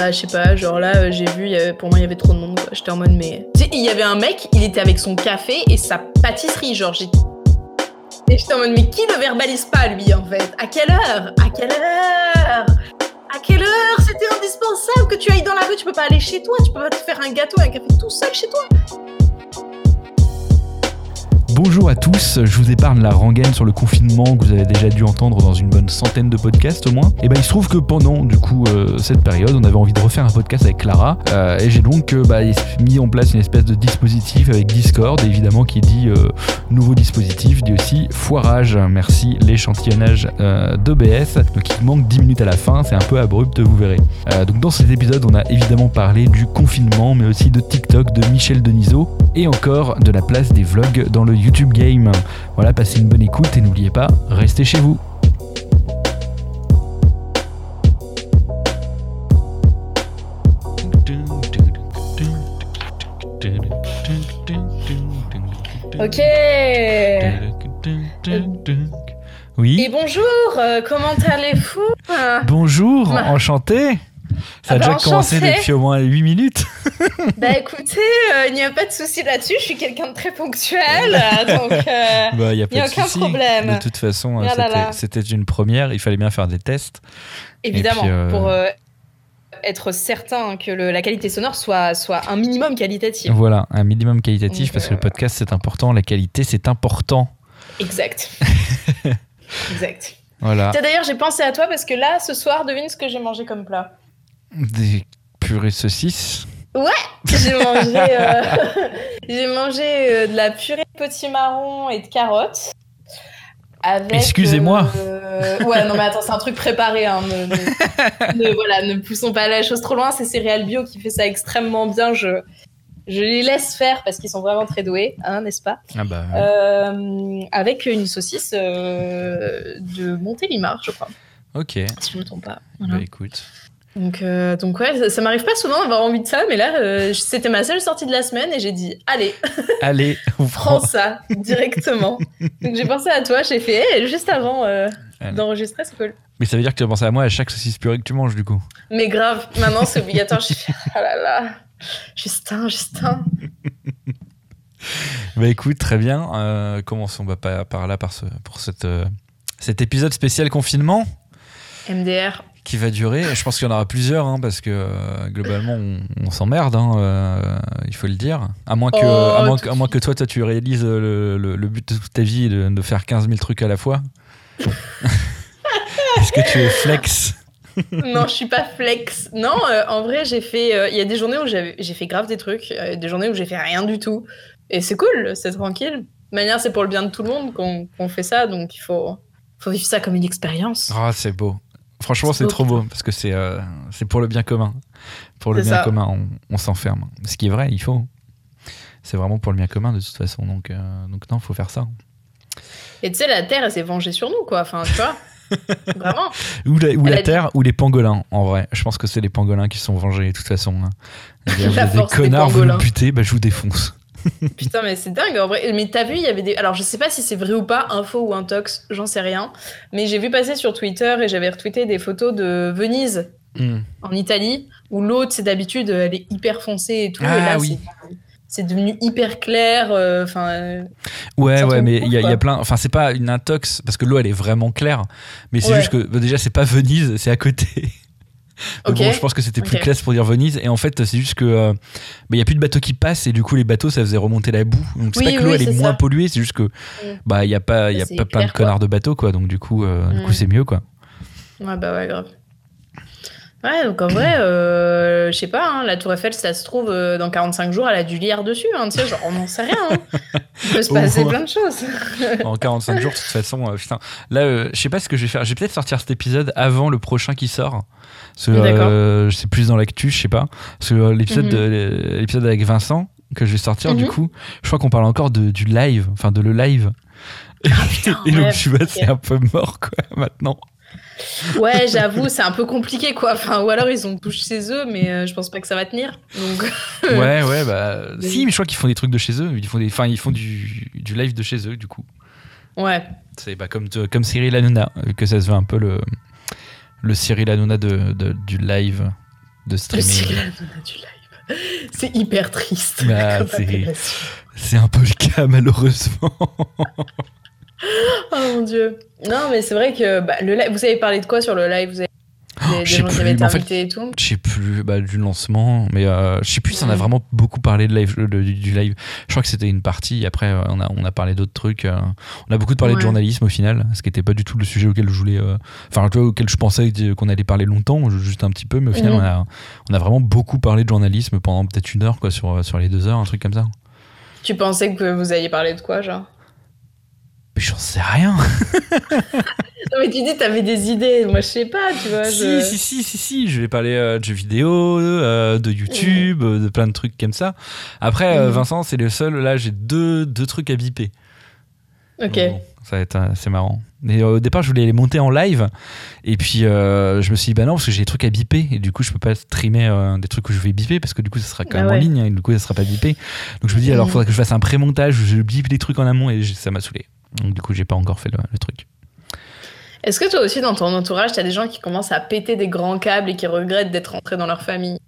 Bah, je sais pas, genre là, euh, j'ai vu, pour moi, il y avait trop de monde. J'étais en mode, mais. Il y avait un mec, il était avec son café et sa pâtisserie, genre, j'ai. Et j'étais en mode, mais qui ne verbalise pas, lui, en fait? À quelle heure? À quelle heure? À quelle heure? C'était indispensable que tu ailles dans la rue, tu peux pas aller chez toi, tu peux pas te faire un gâteau et un café tout seul chez toi. Bonjour à tous, je vous épargne la rengaine sur le confinement que vous avez déjà dû entendre dans une bonne centaine de podcasts au moins. Et ben il se trouve que pendant du coup euh, cette période, on avait envie de refaire un podcast avec Clara euh, et j'ai donc euh, bah, mis en place une espèce de dispositif avec Discord, évidemment qui dit nouveau dispositif, dit aussi foirage. Merci l'échantillonnage d'OBS. Donc il manque 10 minutes à la fin, c'est un peu abrupt, vous verrez. Donc dans cet épisode, on a évidemment parlé du confinement, mais aussi de TikTok de Michel Denisot et encore de la place des vlogs dans le YouTube Game. Voilà, passez une bonne écoute et n'oubliez pas, restez chez vous. Ok. Et Oui. bonjour, euh, comment allez-vous? Bonjour, enchanté. Ça a Ah déjà bah, commencé depuis au moins 8 minutes. Bah écoutez, euh, il n'y a pas de souci là-dessus, je suis quelqu'un de très ponctuel, euh, donc... euh, Bah, y a pas Y a de aucun souci. problème. De toute façon, Ah c'était- une première. Il fallait bien faire des tests. Évidemment, puis, euh, pour être certain que le- la qualité sonore soit, soit un minimum qualitative. Voilà, un minimum qualitatif Donc, parce que le podcast c'est important, la qualité c'est important. Exact. exact. Voilà, D'ailleurs, j'ai pensé à toi parce que là, ce soir, devine ce que j'ai mangé comme plat. Des purées saucisses. J'ai mangé, euh, j'ai mangé euh, de la purée de potimarron et de carottes. Avec, Excusez-moi. euh, ouais, non, mais attends, c'est un truc préparé. Hein, ne, ne- ne- voilà, ne poussons pas la chose trop loin. C'est Céréales Bio qui fait ça extrêmement bien. Je, je les laisse faire parce qu'ils sont vraiment très doués, hein, n'est-ce pas? Ah bah. Euh, Avec une saucisse de Montélimar, je crois, ok, si je ne me trompe pas. Voilà. bah écoute. Donc, euh, donc ouais, ça, ça m'arrive pas souvent d'avoir envie de ça, mais là, euh, c'était ma seule sortie de la semaine et j'ai dit, allez, Allez, on prend. prends ça directement. donc j'ai pensé à toi, j'ai fait, juste avant euh, d'enregistrer, c'est cool. Mais ça veut dire que tu as pensé à moi à chaque saucisse purée que tu manges du coup. Mais grave, maintenant c'est obligatoire. Je fais, ah là là, Justin, Justin. Bah écoute, très bien. Commençons bah, par, par là par ce, pour cette, cet épisode spécial confinement MDR. Qui va durer. Je pense qu'il y en aura plusieurs hein, parce que euh, globalement on, on s'emmerde, hein, euh, il faut le dire. À moins que, Oh, à moins, à moins que toi, toi tu réalises le, le- le but de toute ta vie de, de faire 15 000 trucs à la fois. Est-ce que tu es flex? Non, je suis pas flex. Non, euh, en vrai, j'ai fait. euh, Il y a des journées où j'ai fait grave des trucs, euh, des journées où j'ai fait rien du tout. Et c'est cool, c'est tranquille. De toute manière, c'est pour le bien de tout le monde qu'on fait ça, donc il faut, faut vivre ça comme une expérience. Ah, c'est beau. Franchement, C'est trop beau parce que c'est euh, c'est pour le bien commun. Pour le bien ça. commun, on, on s'enferme. Ce qui est vrai, il faut. C'est vraiment pour le bien commun de toute façon. Donc, euh, donc non, faut faire ça. Et tu sais, la Terre, elle s'est vengée sur nous, quoi. Enfin, tu vois. Vraiment. Ou la, ou Elle la a dit- terre ou les pangolins, en vrai. Je pense que c'est les pangolins qui sont vengés, de toute façon. hein. Êtes des connards, vous me butez, bah je vous défonce. Putain, mais c'est dingue en vrai. Mais t'as vu, il y avait des. Alors, je sais pas si c'est vrai ou pas, info ou intox, j'en sais rien. Mais j'ai vu passer sur Twitter et j'avais retweeté des photos de Venise Hmm. en Italie, où l'eau, c'est d'habitude, elle est hyper foncée et tout. Ah et là, oui. c'est- devenu hyper clair. euh, Enfin, euh, Ouais, ouais, mais il y, a- y plein. Enfin, c'est pas une intox, parce que l'eau, elle est vraiment claire. Mais c'est Ouais. juste que, bah, déjà, c'est pas Venise, c'est à côté. Bon, je pense que c'était plus classe pour dire Venise. Et en fait, c'est juste que euh, bah, il y a plus de bateaux qui passent et du coup, les bateaux, ça faisait remonter la boue. Donc, c'est Oui, pas que l'eau, oui, elle est, moins ça. polluée, c'est juste que bah il y a pas, il y a pas plein de quoi. connards de bateaux, quoi. Donc, du coup, euh, du coup, Mm. c'est mieux, quoi. ouais, bah ouais, grave. Ouais, donc en vrai, euh, je sais pas, hein, la Tour Eiffel, ça se trouve, euh, dans 45 jours, elle a du lierre dessus, hein, tu sais, genre, on n'en sait rien. hein. Il peut se passer plein de choses. en 45 jours, de toute façon, euh, putain. Là, euh, je sais pas ce que je vais faire. Je vais peut-être sortir cet épisode avant le prochain qui sort. Euh, c'est plus dans l'actu, je sais pas. Parce que euh, l'épisode de- l'épisode avec Vincent que je vais sortir, du Mhm. coup, je crois qu'on parle encore de, du live, enfin de le live. putain, Et donc, c'est un peu mort, quoi, maintenant. Ouais, j'avoue, c'est un peu compliqué, quoi. Enfin, ou alors ils ont touché chez eux, mais euh, je pense pas que ça va tenir. Donc, Ouais, ouais, bah. Oui. Si, mais je crois qu'ils font des trucs de chez eux. Ils font, des, enfin, ils font du, du live de chez eux, du coup. ouais. C'est bah, comme, comme Cyril Hanouna, que ça se veut un peu le, le Cyril Hanouna de, de- du live. de streamer. Le cycle Hanouna du live. C'est hyper triste. Bah. C'est un peu le cas malheureusement. Oh mon dieu. Non, mais c'est vrai que bah, le live, vous avez parlé de quoi sur le live? Vous avez des je sais plus, en fait- et tout? Je sais plus bah, du lancement, mais euh, je sais plus si on a Mhm. vraiment beaucoup parlé de live, de- du, live. Je crois que c'était une partie. Après, euh, on a, on a parlé d'autres trucs. euh, on a beaucoup parlé de journalisme au final, ce qui n'était pas du tout le sujet auquel je voulais. euh, Enfin, auquel je pensais qu'on allait parler longtemps, juste un petit peu, mais au final, Mhm. on, a, on a vraiment beaucoup parlé de journalisme pendant peut-être une heure, quoi, sur, sur les deux heures, un truc comme ça. Tu pensais que vous alliez parler de quoi, genre? Mais j'en sais rien. Non, mais tu dis, t'avais des idées. Moi, je sais pas, tu vois. je- Si, si, si, si, si, je vais parler euh, de jeux vidéo, euh, de YouTube, euh, de plein de trucs comme ça. Après, Mhm. Vincent, c'est le seul, là, j'ai deux, deux trucs à biper. Ok. Donc bon, ça va être assez marrant. Mais euh, au départ, je voulais les monter en live. Et puis, euh, je me suis dit, bah non, parce que j'ai des trucs à biper. Et du coup, je peux pas streamer euh, des trucs que je vais biper parce que du coup, ça sera quand Ah même en ligne. hein, et du coup, ça sera pas bipé. Donc, je me dis, alors, il Mhm. faudrait que je fasse un pré-montage où je bip les trucs en amont. Et ça m'a saoulé. Donc, du coup, j'ai pas encore fait le, truc. Est-ce que toi aussi, dans ton entourage, t'as des gens qui commencent à péter des grands câbles et qui regrettent d'être rentrés dans leur famille?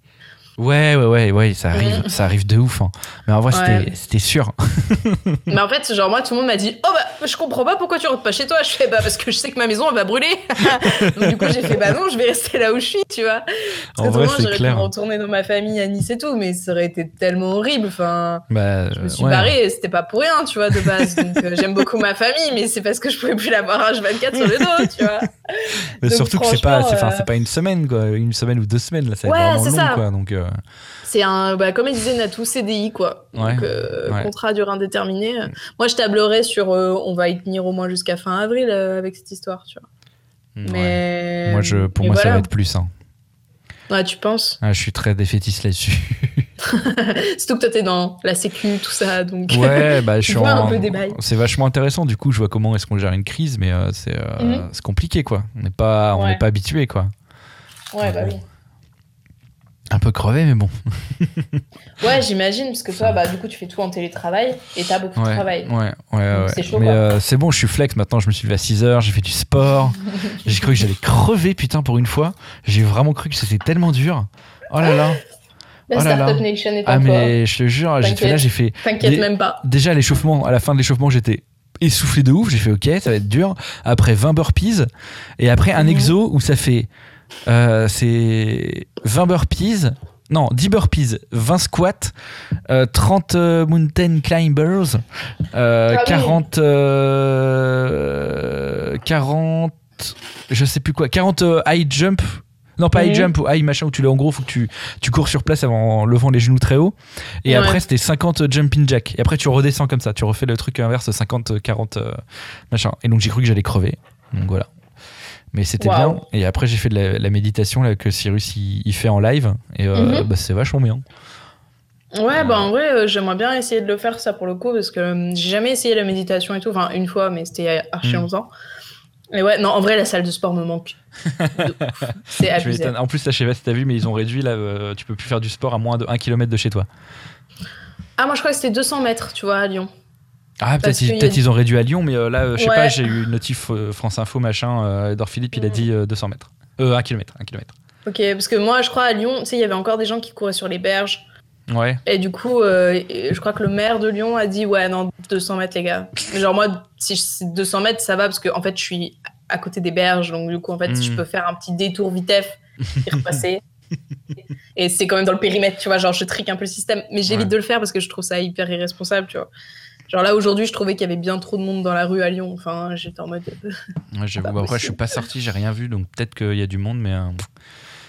Ouais, ouais, ouais, ouais, ça arrive, Mhm. ça arrive de ouf. hein. Mais en vrai, Ouais. c'était- sûr. Mais en fait, genre, moi, tout le monde m'a dit Oh bah, je comprends pas pourquoi tu rentres pas chez toi. Je fais Bah, parce que je sais que ma maison, elle va brûler. Donc, du coup, j'ai fait Bah non, je vais rester là où je suis, tu vois. Parce En que vrai, j'aurais pu retourner dans ma famille à Nice et tout, mais ça aurait été tellement horrible. Enfin, Bah, je me suis ouais. barrée et c'était pas pour rien, tu vois, de base. Donc, euh, j'aime beaucoup ma famille, mais c'est parce que je pouvais plus la voir H24 sur le dos, tu vois. Mais Donc, surtout que c'est pas, c'est pas une semaine, quoi. Une semaine ou deux semaines, là, ça va Ouais, être vraiment long, ça. quoi. Donc, euh, C'est un, bah, comme il disait Natou, CDI, quoi. Ouais, Donc, euh, ouais. contrat à durée indéterminée. Moi, je tablerais sur euh, on va y tenir au moins jusqu'à fin avril euh, avec cette histoire, tu vois. ouais. Mais. Moi, je, pour moi, ça va être plus. hein. Ouais, tu penses? Ah, je suis très défaitiste là-dessus. Surtout que toi, t'es dans la sécu, tout ça, donc. Ouais, bah, je suis en- un peu des bails. C'est vachement intéressant. Du coup, je vois comment est-ce qu'on gère une crise, mais euh, c'est, euh, Mhm. c'est compliqué, quoi. On n'est pas, on Ouais. n'est pas habitué, quoi. ouais, bah oui. Un peu crevé, mais bon. Ouais, j'imagine, parce que toi, bah, du coup, tu fais tout en télétravail et t'as beaucoup de travail. ouais, ouais, ouais. c'est chaud, Mais quoi. euh, c'est bon, je suis flex maintenant. Je me suis levé à 6 heures, j'ai fait du sport. j'ai cru que j'allais crever, putain, pour une fois. J'ai vraiment cru que c'était tellement dur. Oh là là. La Oh là là. Startup Nation est Ah, mais je te jure, j'ai fait T'inquiète. là, j'ai fait. T'inquiète même pas. Déjà, l'échauffement, à la fin de l'échauffement, j'étais essoufflé de ouf. J'ai fait OK, ça va être dur. Après 20 burpees. Et après un Mhm. exo où ça fait. Euh, c'est 20 burpees. Non, 10 burpees, 20 squats, euh, 30 euh, mountain climbers, euh, Ah oui. 40. euh, 40. Je sais plus quoi. 40 euh, high jump. Non, pas high jump ou high machin où tu l'as en gros, faut que tu, tu cours sur place avant en levant les genoux très haut. Et Ouais. après, c'était 50 jumping jack. Et après, tu redescends comme ça. Tu refais le truc inverse 50, 40 euh, machin. Et donc, j'ai cru que j'allais crever. Donc voilà. Mais c'était bien. Et après, j'ai fait de la, la méditation là, que Cyrus il, il fait en live. Et euh, Mhm. bah, c'est vachement bien. Ouais, bah en vrai, euh, j'aimerais bien essayer de le faire ça pour le coup, parce que euh, j'ai jamais essayé la méditation et tout, enfin une fois, mais c'était il y a archi Mm. longtemps. Et ouais, non, en vrai, la salle de sport me manque. C'est abusé. en plus, là, je sais pas si t'as vu, mais ils ont réduit. Là, euh, tu peux plus faire du sport à moins de 1 km de chez toi. Ah, moi je crois que c'était 200 mètres, tu vois, à Lyon. Ah, peut-être ils, des- ils ont réduit à Lyon, mais euh, là, euh, je sais Ouais. pas, j'ai eu une notif euh, France Info, machin. Euh, Edouard Philippe, il a Mm. dit euh, 200 mètres. Euh, 1 km. 1 km. Ok, parce que moi je crois à Lyon, tu sais, il y avait encore des gens qui couraient sur les berges. Ouais. Et du coup, je crois que le maire de Lyon a dit Ouais, non, 200 mètres, les gars. Genre, moi, si c'est 200 mètres, ça va parce que en fait, je suis à côté des berges. Donc, du coup, en fait, Mm. je peux faire un petit détour vitef et repasser. et c'est quand même dans le périmètre, tu vois. Genre, je trique un peu le système. Mais j'évite Ouais. de le faire parce que je trouve ça hyper irresponsable, tu vois. Genre là, aujourd'hui, je trouvais qu'il y avait bien trop de monde dans la rue à Lyon. Enfin, j'étais en mode. Ouais, j'avoue. Après, je suis pas sorti, j'ai rien vu, donc peut-être qu'il y a du monde, mais. euh,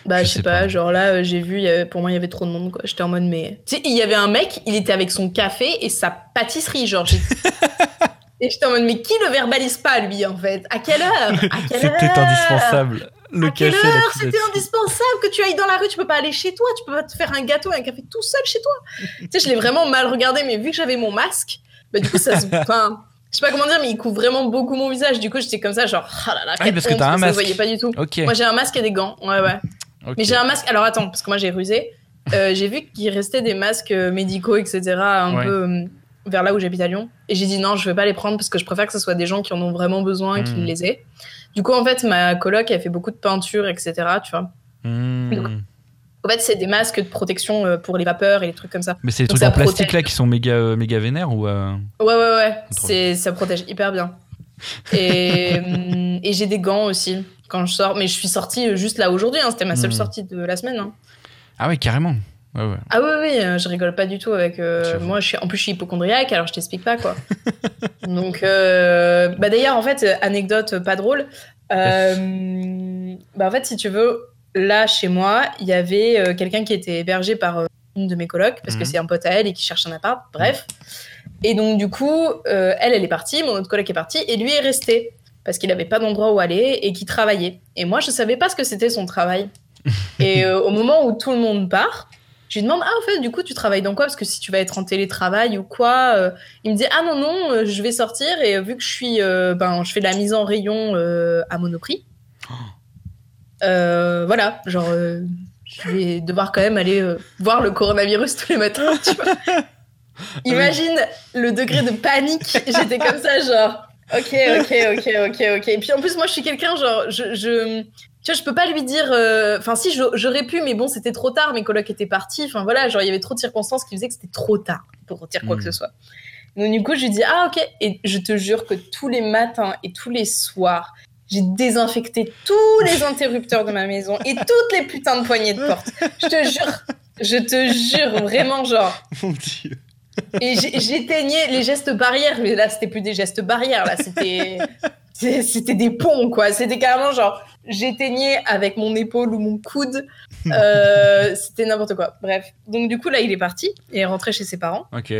Bah, Je sais sais pas, pas. genre là, euh, j'ai vu, il y avait- pour moi, il y avait trop de monde, quoi. J'étais en mode, mais. Tu sais, il y avait un mec, il était avec son café et sa pâtisserie, genre. et j'étais en mode, mais qui le verbalise pas, lui, en fait? À quelle heure? À quelle C'était indispensable. Le à quelle café, heure C'était indispensable que tu ailles dans la rue, tu peux pas aller chez toi, tu peux pas te faire un gâteau et un café tout seul chez toi. tu sais, je l'ai vraiment mal regardé, mais vu que j'avais mon masque, bah du coup, ça se. Enfin, je sais pas comment dire, mais il couvre vraiment beaucoup mon visage. Du coup, j'étais comme ça, genre, ah là là, Ah oui, parce que t'as un masque. voyait pas du tout. Moi, j'ai un masque et des gants, ouais, ouais. Mais j'ai un masque. Alors attends, parce que moi j'ai rusé. Euh, j'ai vu qu'il restait des masques euh, médicaux, etc. un Ouais. peu euh, vers là où j'habite à Lyon. Et j'ai dit non, je vais pas les prendre parce que je préfère que ce soit des gens qui en ont vraiment besoin, qui Mhm. les aient. Du coup, en fait, ma coloc, elle fait beaucoup de peinture, etc. Tu vois. Hmm. En fait, c'est des masques de protection euh, pour les vapeurs et les trucs comme ça. Mais c'est Donc trucs en plastique là qui sont méga, euh, méga vénères ou. euh, Ouais, ouais, ouais. C'est, ça protège hyper bien. Et, et j'ai des gants aussi quand je sors. Mais je suis sortie euh, juste là aujourd'hui. hein. C'était ma seule Mhm. sortie de la semaine. hein. Ah ouais, carrément. Ouais, ouais. Ah oui, oui, je rigole pas du tout avec. euh, moi, je suis, en plus, je suis hypochondriaque, alors je t'explique pas quoi. Donc, euh, bah d'ailleurs, en fait, anecdote pas drôle. euh, bah en fait, si tu veux, là chez moi, il y avait euh, quelqu'un qui était hébergé par euh, une de mes colocs parce que Mhm. c'est un pote à elle et qui cherche un appart. Bref. Et donc, du coup, euh, elle, elle est partie, mon autre coloc est parti et lui est resté parce qu'il avait pas d'endroit où aller et qu'il travaillait. Et moi, je savais pas ce que c'était son travail. et au moment où tout le monde part, je lui demande ah en fait du coup tu travailles dans quoi? Parce que si tu vas être en télétravail ou quoi euh, il me dit ah non non euh, je vais sortir et euh, vu que je suis ben je fais de la mise en rayon à Monoprix voilà genre euh, je vais devoir quand même aller euh, voir le coronavirus tous les matins tu vois imagine le degré de panique j'étais comme ça genre ok ok ok ok ok et puis en plus moi je suis quelqu'un genre je, je tu vois, je peux pas lui dire. euh, Enfin, si, j'aurais pu, mais bon, c'était trop tard. Mes colocs étaient partis. Enfin, voilà, genre, il y avait trop de circonstances qui faisaient que c'était trop tard pour dire quoi que ce soit. Donc, du coup, je lui dis Ah, ok. Et je te jure que tous les matins et tous les soirs, j'ai désinfecté tous les interrupteurs de ma maison et toutes les putains de poignées de porte. Je te jure. Je te jure, vraiment, genre. Mon dieu. Et j'éteignais les gestes barrières, mais là, c'était plus des gestes barrières, là, c'était. C'était des ponts, quoi. C'était carrément genre, j'éteignais avec mon épaule ou mon coude. Euh, c'était n'importe quoi. Bref. Donc, du coup, là, il est parti. Il est rentré chez ses parents. Ok.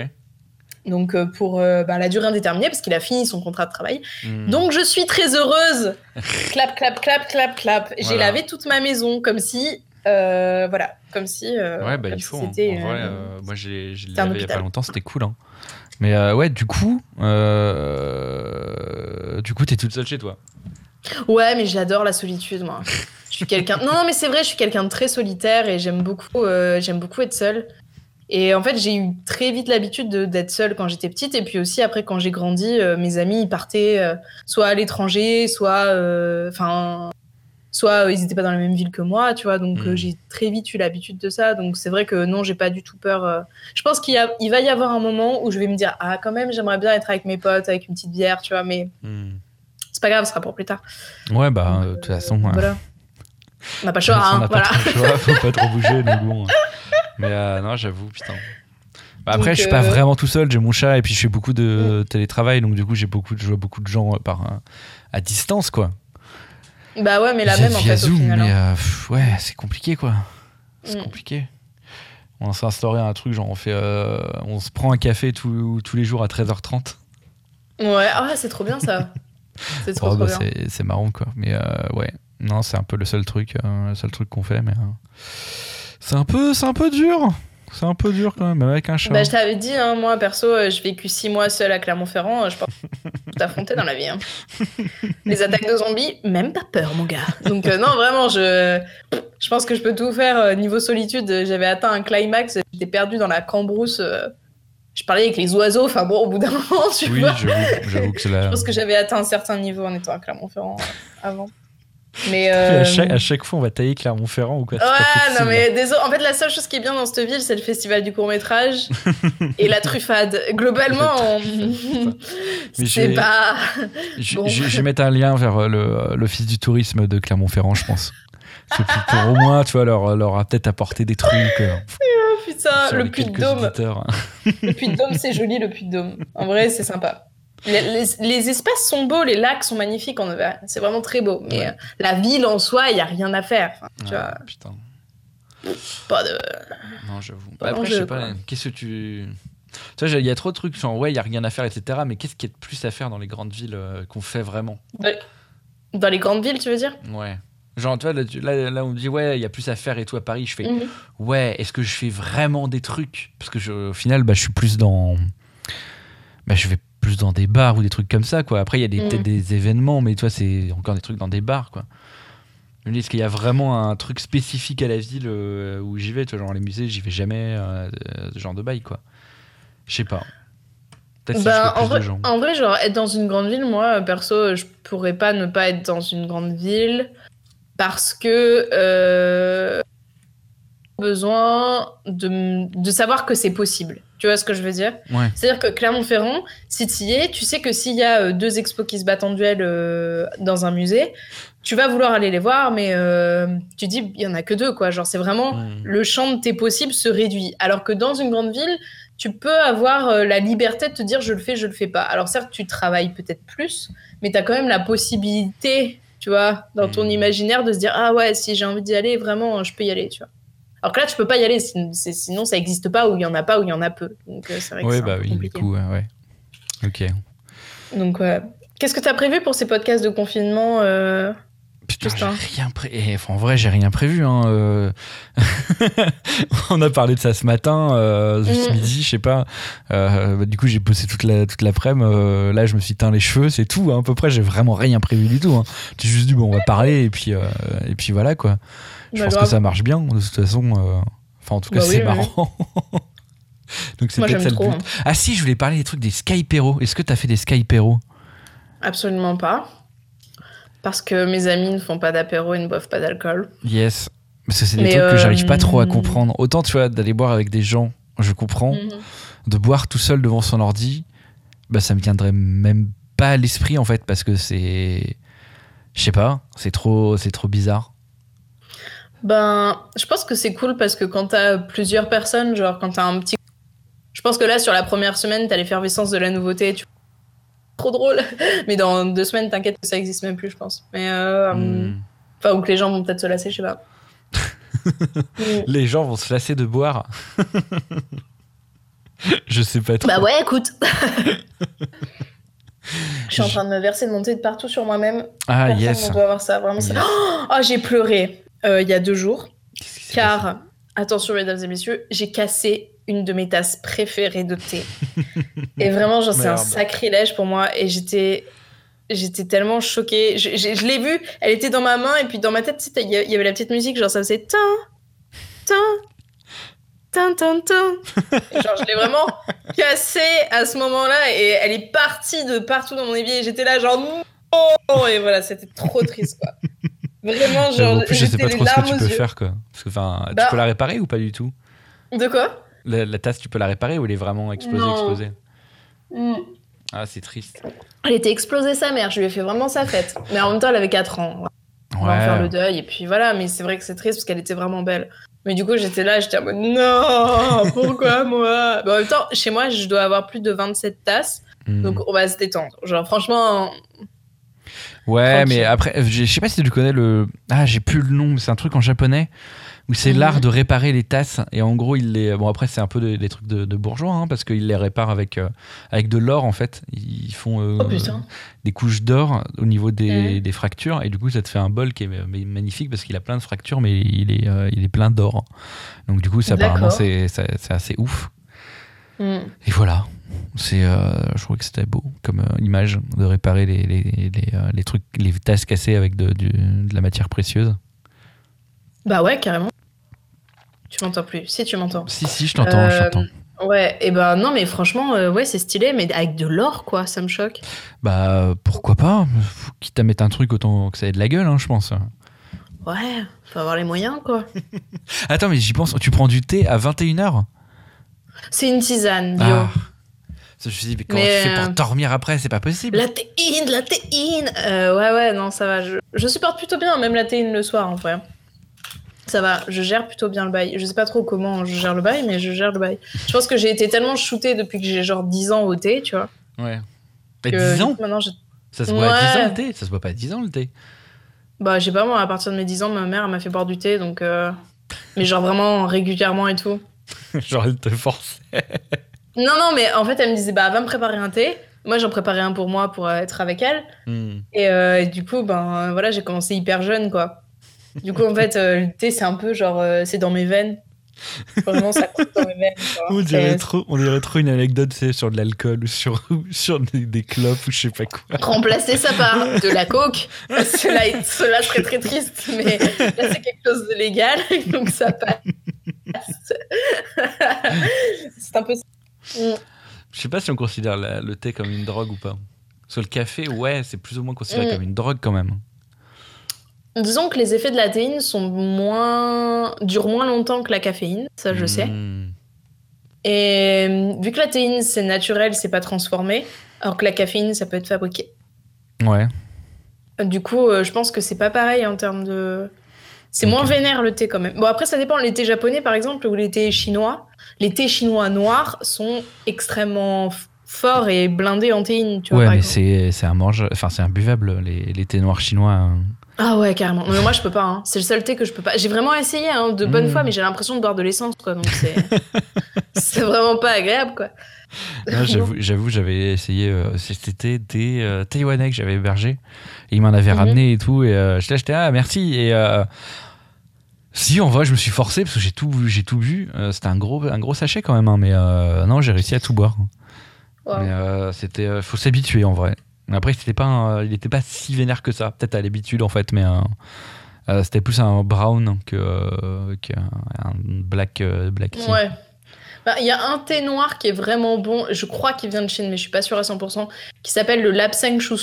Donc, euh, pour euh, bah, la durée indéterminée, parce qu'il a fini son contrat de travail. Hmm. Donc, je suis très heureuse. clap, clap, clap, clap, clap. J'ai Voilà. lavé toute ma maison comme si. euh, voilà. Comme si. euh, Ouais, bah il faut. hein. c'était, En vrai, euh, moi j'ai lavé il y a pas longtemps, c'était cool. Hein. Mais ouais, du coup, du coup, t'es toute seule chez toi. Ouais, mais j'adore la solitude, moi. Je suis quelqu'un. Non, non, mais c'est vrai, je suis quelqu'un de très solitaire et j'aime beaucoup, j'aime beaucoup être seule. Et en fait, j'ai eu très vite l'habitude de- d'être seule quand j'étais petite. Et puis aussi, après, quand j'ai grandi, euh, mes amis, ils partaient euh, soit à l'étranger, soit. euh, Enfin. soit ils n'étaient pas dans la même ville que moi, tu vois. Donc, Mm. euh, j'ai très vite eu l'habitude de ça. Donc, c'est vrai que non, j'ai pas du tout peur. Je pense qu'il a- il va y avoir un moment où je vais me dire Ah, quand même, j'aimerais bien être avec mes potes, avec une petite bière, tu vois. Mais Hmm. c'est pas grave, ce sera pour plus tard. Ouais, bah, Donc, de toute façon, ouais. Voilà. On n'a pas le choix, façon, on hein. n'a pas trop le choix, faut pas trop bouger, mais bon. Mais euh, non, j'avoue, putain. Bah, après, Donc, je suis pas euh, vraiment tout seul, j'ai mon chat et puis je fais beaucoup de télétravail, donc du coup, j'ai beaucoup, je vois beaucoup de gens euh, par, à distance, quoi. Bah ouais, mais la même en fait au Zoom, final. mais hein. pff, ouais, c'est compliqué, quoi. C'est Mm. compliqué. On s'est instauré un truc, genre on fait, on se prend un café tous tous les jours à 13h30. Ouais, ah ouais, c'est trop bien ça. C'est trop, Oh, trop bah, bien. c'est c'est marrant, quoi. Mais euh, ouais, non, c'est un peu le seul truc, euh, le seul truc qu'on fait, mais euh, c'est un peu, c'est un peu dur. C'est un peu dur quand même, avec un chat. Bah, je t'avais dit, hein, moi perso, euh, j'ai vécu six mois seule à Clermont-Ferrand. euh, Je pense affronter dans la vie. hein. Les attaques de zombies, même pas peur, mon gars. Donc, euh, non, vraiment, je, je pense que je peux tout faire. niveau solitude, j'avais atteint un climax. J'étais perdue dans la cambrousse. Je parlais avec les oiseaux. Enfin bon, au bout d'un moment, tu oui, vois. j'avoue, j'avoue que c'est la. Je pense que j'avais atteint un certain niveau en étant à Clermont-Ferrand avant. Mais. à, euh, chaque, à chaque fois, on va tailler Clermont-Ferrand ou quoi Ouais, non mais désolé. En fait, la seule chose qui est bien dans cette ville, c'est le festival du court métrage et la truffade. Globalement, on... C'est pas. Je, Bon. je- je vais mettre un lien vers euh, le- l'office du tourisme de Clermont-Ferrand, je pense. C'est pour, pour au moins, tu vois, leur, leur a peut-être apporter des trucs. euh, Putain, sur le puits de Dôme. Le puits de Dôme, c'est joli, le puits de Dôme. En vrai, c'est sympa. Les, les- les espaces sont beaux, les lacs sont magnifiques en Auvergne. C'est vraiment très beau. Mais Ouais. euh, la ville en soi, il y a rien à faire. Enfin, tu Ouais, vois, putain. pas de. Non, j'avoue. Pas Après, je sais pas, qu'est-ce que tu. Tu il y a trop de trucs, genre, ouais, il y a rien à faire, etc. Mais qu'est-ce qu'il y a de plus à faire dans les grandes villes euh, qu'on fait vraiment? Dans les grandes villes, tu veux dire? Ouais. Genre, tu vois, là, tu- là, là, on me dit, ouais, il y a plus à faire et tout à Paris. Je fais, Mhm. ouais, est-ce que je fais vraiment des trucs? Parce que je, au final, bah, je suis plus dans. Bah, je vais plus dans des bars ou des trucs comme ça, quoi. Après, il y a des- Mhm. peut-être des événements, mais toi, c'est encore des trucs dans des bars, quoi. Je me dis, est-ce qu'il y a vraiment un truc spécifique à la ville euh, où j'y vais Tu vois, genre les musées, j'y vais jamais, euh, ce genre de bail, quoi. Je sais pas. Bah, en, vrai, en vrai, genre, être dans une grande ville, moi, perso, je pourrais pas ne pas être dans une grande ville parce que. euh, besoin de, de savoir que c'est possible. Tu vois ce que je veux dire Ouais. C'est-à-dire que Clermont-Ferrand, si tu y es, tu sais que s'il y a euh, deux expos qui se battent en duel euh, dans un musée, tu vas vouloir aller les voir, mais euh, tu dis, il y en a que deux, quoi. Genre, c'est vraiment le champ de tes possibles se réduit. Alors que dans une grande ville, tu peux avoir euh, la liberté de te dire, je le fais, je le fais pas. Alors certes, tu travailles peut-être plus, mais tu as quand même la possibilité, tu vois, dans ton Mm. imaginaire, de se dire, ah ouais, si j'ai envie d'y aller, vraiment, je peux y aller, tu vois. Alors que là, tu peux pas y aller, sinon ça existe pas, ou il y en a pas, ou il y en a peu. Donc euh, c'est vrai que Ouais, c'est un bah peu oui, du coup, ouais. ouais. Ok. Donc. Qu'est-ce que tu as prévu pour ces podcasts de confinement euh? Putain, j'ai rien prévu. En vrai, j'ai rien prévu. Hein. euh. On a parlé de ça ce matin, euh, ce Mm. midi, je sais pas. Euh, bah, du coup, j'ai bossé toute la toute l'après-midi. là, je me suis teint les cheveux, c'est tout. hein. À peu près, j'ai vraiment rien prévu du tout. Hein. J'ai juste dit bon, on va parler et puis et puis voilà quoi. Je Bah, pense grave. que ça marche bien de toute façon. Enfin, en tout cas, Bah c'est oui, marrant. Donc c'est peut-être ça le but. hein. Ah si, je voulais parler des trucs des Skypero. Est-ce que t'as fait des Skypero Absolument pas. Parce que mes amis ne font pas d'apéro et ne boivent pas d'alcool. Yes. Parce que c'est des Mais, trucs que j'arrive pas trop à euh, comprendre. Autant, tu vois, d'aller boire avec des gens, je comprends. Mhm. De boire tout seul devant son ordi, bah ça me viendrait même pas à l'esprit en fait, parce que c'est. Je sais pas, c'est trop, c'est trop bizarre. Ben, je pense que c'est cool parce que quand t'as plusieurs personnes, genre quand t'as un petit. Je pense que là, sur la première semaine, t'as l'effervescence de la nouveauté. Tu... Trop drôle. Mais dans deux semaines, t'inquiète que ça existe même plus, je pense. Mais. euh, Hmm. Enfin, ou que les gens vont peut-être se lasser, je sais pas. Mm. Les gens vont se lasser de boire. je sais pas trop. Bah ouais, écoute. Je suis en train de me verser de monter de partout sur moi-même. ah Personne yes. ne doit avoir ça. Vraiment, Yes. Oh, j'ai pleuré euh, il y a deux jours. Car, attention mesdames et messieurs, j'ai cassé une de mes tasses préférées de thé. et vraiment, genre, c'est un sacrilège pour moi. Et j'étais, j'étais tellement choquée. Je, je- je l'ai vue, elle était dans ma main, et puis dans ma tête, il y avait la petite musique, genre ça faisait tin, tin, tin, tin, tin. Genre, je l'ai vraiment cassée à ce moment-là, et elle est partie de partout dans mon évier. Et j'étais là, genre, non Et voilà, c'était trop triste, quoi. Vraiment, genre, en plus, je sais pas trop ce que tu peux yeux. faire quoi. Parce que, enfin, Bah- tu peux la réparer ou pas du tout? De quoi? La, la tasse, tu peux la réparer ou elle est vraiment explosée, Non. explosée Mm. Ah, c'est triste. Elle était explosée sa mère, je lui ai fait vraiment sa fête. Mais en même temps, elle avait 4 ans. On va en faire le deuil, et puis voilà, mais c'est vrai que c'est triste parce qu'elle était vraiment belle. Mais du coup, j'étais là, j'étais en mode non, pourquoi moi? Mais en même temps, chez moi, je dois avoir plus de 27 tasses, Hmm. donc on va se détendre. Genre, franchement, Ouais, Tranquille. mais après, je je sais pas si tu connais le. Ah, j'ai plus le nom, mais c'est un truc en japonais où c'est Mhm. l'art de réparer les tasses. Et en gros, il les. Bon, après, c'est un peu des, des trucs de, de bourgeois, hein, parce qu'ils les réparent avec, euh, avec de l'or, en fait. Ils font euh, oh des couches d'or au niveau des, Mhm. des fractures. Et du coup, ça te fait un bol qui est magnifique parce qu'il a plein de fractures, mais il est, euh, il est plein d'or. Donc, du coup, ça, apparemment, c'est assez ouf. Mm. Et voilà. C'est, je trouvais que c'était beau comme image de réparer les, les, les, les trucs, les tasses cassées avec de, du- de la matière précieuse. Bah ouais, carrément. Tu m'entends plus Si, tu m'entends. Si, si, je t'entends, je Euh, t'entends. Ouais, et ben non, mais franchement, euh, ouais, c'est stylé, mais avec de l'or, quoi, ça me choque. Bah, euh, pourquoi pas? Faut Quitte à mettre un truc, autant que ça ait de la gueule, hein, je pense. Ouais, faut avoir les moyens, quoi. Attends, mais j'y pense, tu prends du thé à 21h C'est une tisane, bio. Ah Je me suis dit, mais comment Mais, tu fais euh, pour dormir après? C'est pas possible. La théine, la théine Euh, Ouais, ouais, non, ça va. Je, je supporte plutôt bien, même la théine le soir, en vrai. Ça va, je gère plutôt bien le bail. Je sais pas trop comment je gère le bail, mais je gère le bail. Je pense que j'ai été tellement shootée depuis que j'ai genre 10 ans au thé, tu vois. Ouais. Bah, que 10 ans Maintenant, j'ai- Ça se boit à 10 Ouais. ans le thé Ça se boit pas à 10 ans le thé Bah, je sais pas, moi, à partir de mes 10 ans, ma mère m'a fait boire du thé, donc. euh, Mais genre vraiment régulièrement et tout. Genre, elle te force. Non, non, mais en fait, elle me disait, bah, va me préparer un thé. Moi, j'en préparais un pour moi pour euh, être avec elle. Hmm. Et, euh, et du coup, ben voilà, j'ai commencé hyper jeune, quoi. Du coup, en fait, euh, le thé, c'est un peu genre, euh, c'est dans mes veines. Vraiment, ça coule dans mes veines. quoi. On dirait, trop, on dirait trop une anecdote tu sais, sur de l'alcool ou sur, ou sur des, des clopes ou je sais pas quoi. Remplacer ça par de la coke, cela, est- cela serait très triste, mais là, c'est quelque chose de légal, donc ça passe. c'est un peu ça. Mm. Je sais pas si on considère la- le thé comme une drogue ou pas. Que le café, ouais, c'est plus ou moins considéré Mm. comme une drogue quand même. Disons que les effets de la théine sont moins... durent moins longtemps que la caféine, ça je sais. Hmm. Et euh, vu que la théine c'est naturel, c'est pas transformé, alors que la caféine ça peut être fabriqué. Ouais. Du coup, euh, je pense que c'est pas pareil en termes de. C'est moins vénère le thé quand même. Bon, après, ça dépend. Les thés japonais, par exemple, ou les thés chinois, les thés chinois noirs sont extrêmement forts et blindés en théine, tu vois. Ouais, mais c'est un mange, enfin c'est imbuvable les, les thés noirs chinois. hein. Ah ouais, carrément. Mais moi, je peux pas. hein. C'est le seul thé que je peux pas. J'ai vraiment essayé hein, de bonne Mm. foi, mais j'ai l'impression de boire de l'essence, quoi. Donc c'est. c'est vraiment pas agréable, quoi. Là, J'avoue, j'avoue, j'avais essayé. euh, C'était des euh, Taïwanais que j'avais hébergés. Et ils m'en avaient Mhm. ramené et tout. Et euh, j'étais j'étais, ah merci. Et euh, si, en vrai, je me suis forcé parce que j'ai tout, j'ai tout bu. Euh, C'était un gros, un gros sachet quand même. hein, mais euh, non, j'ai réussi à tout boire. Wow. Mais c'était, faut s'habituer en vrai. Après, c'était pas, un- il était pas si vénère que ça. Peut-être à l'habitude en fait, mais euh, euh, c'était plus un brown que euh, qu'un un black, euh, black tea. Ouais. Bah, Il y a un thé noir qui est vraiment bon, je crois qu'il vient de Chine, mais je suis pas sûre à 100%, qui s'appelle le Lapsang Shu...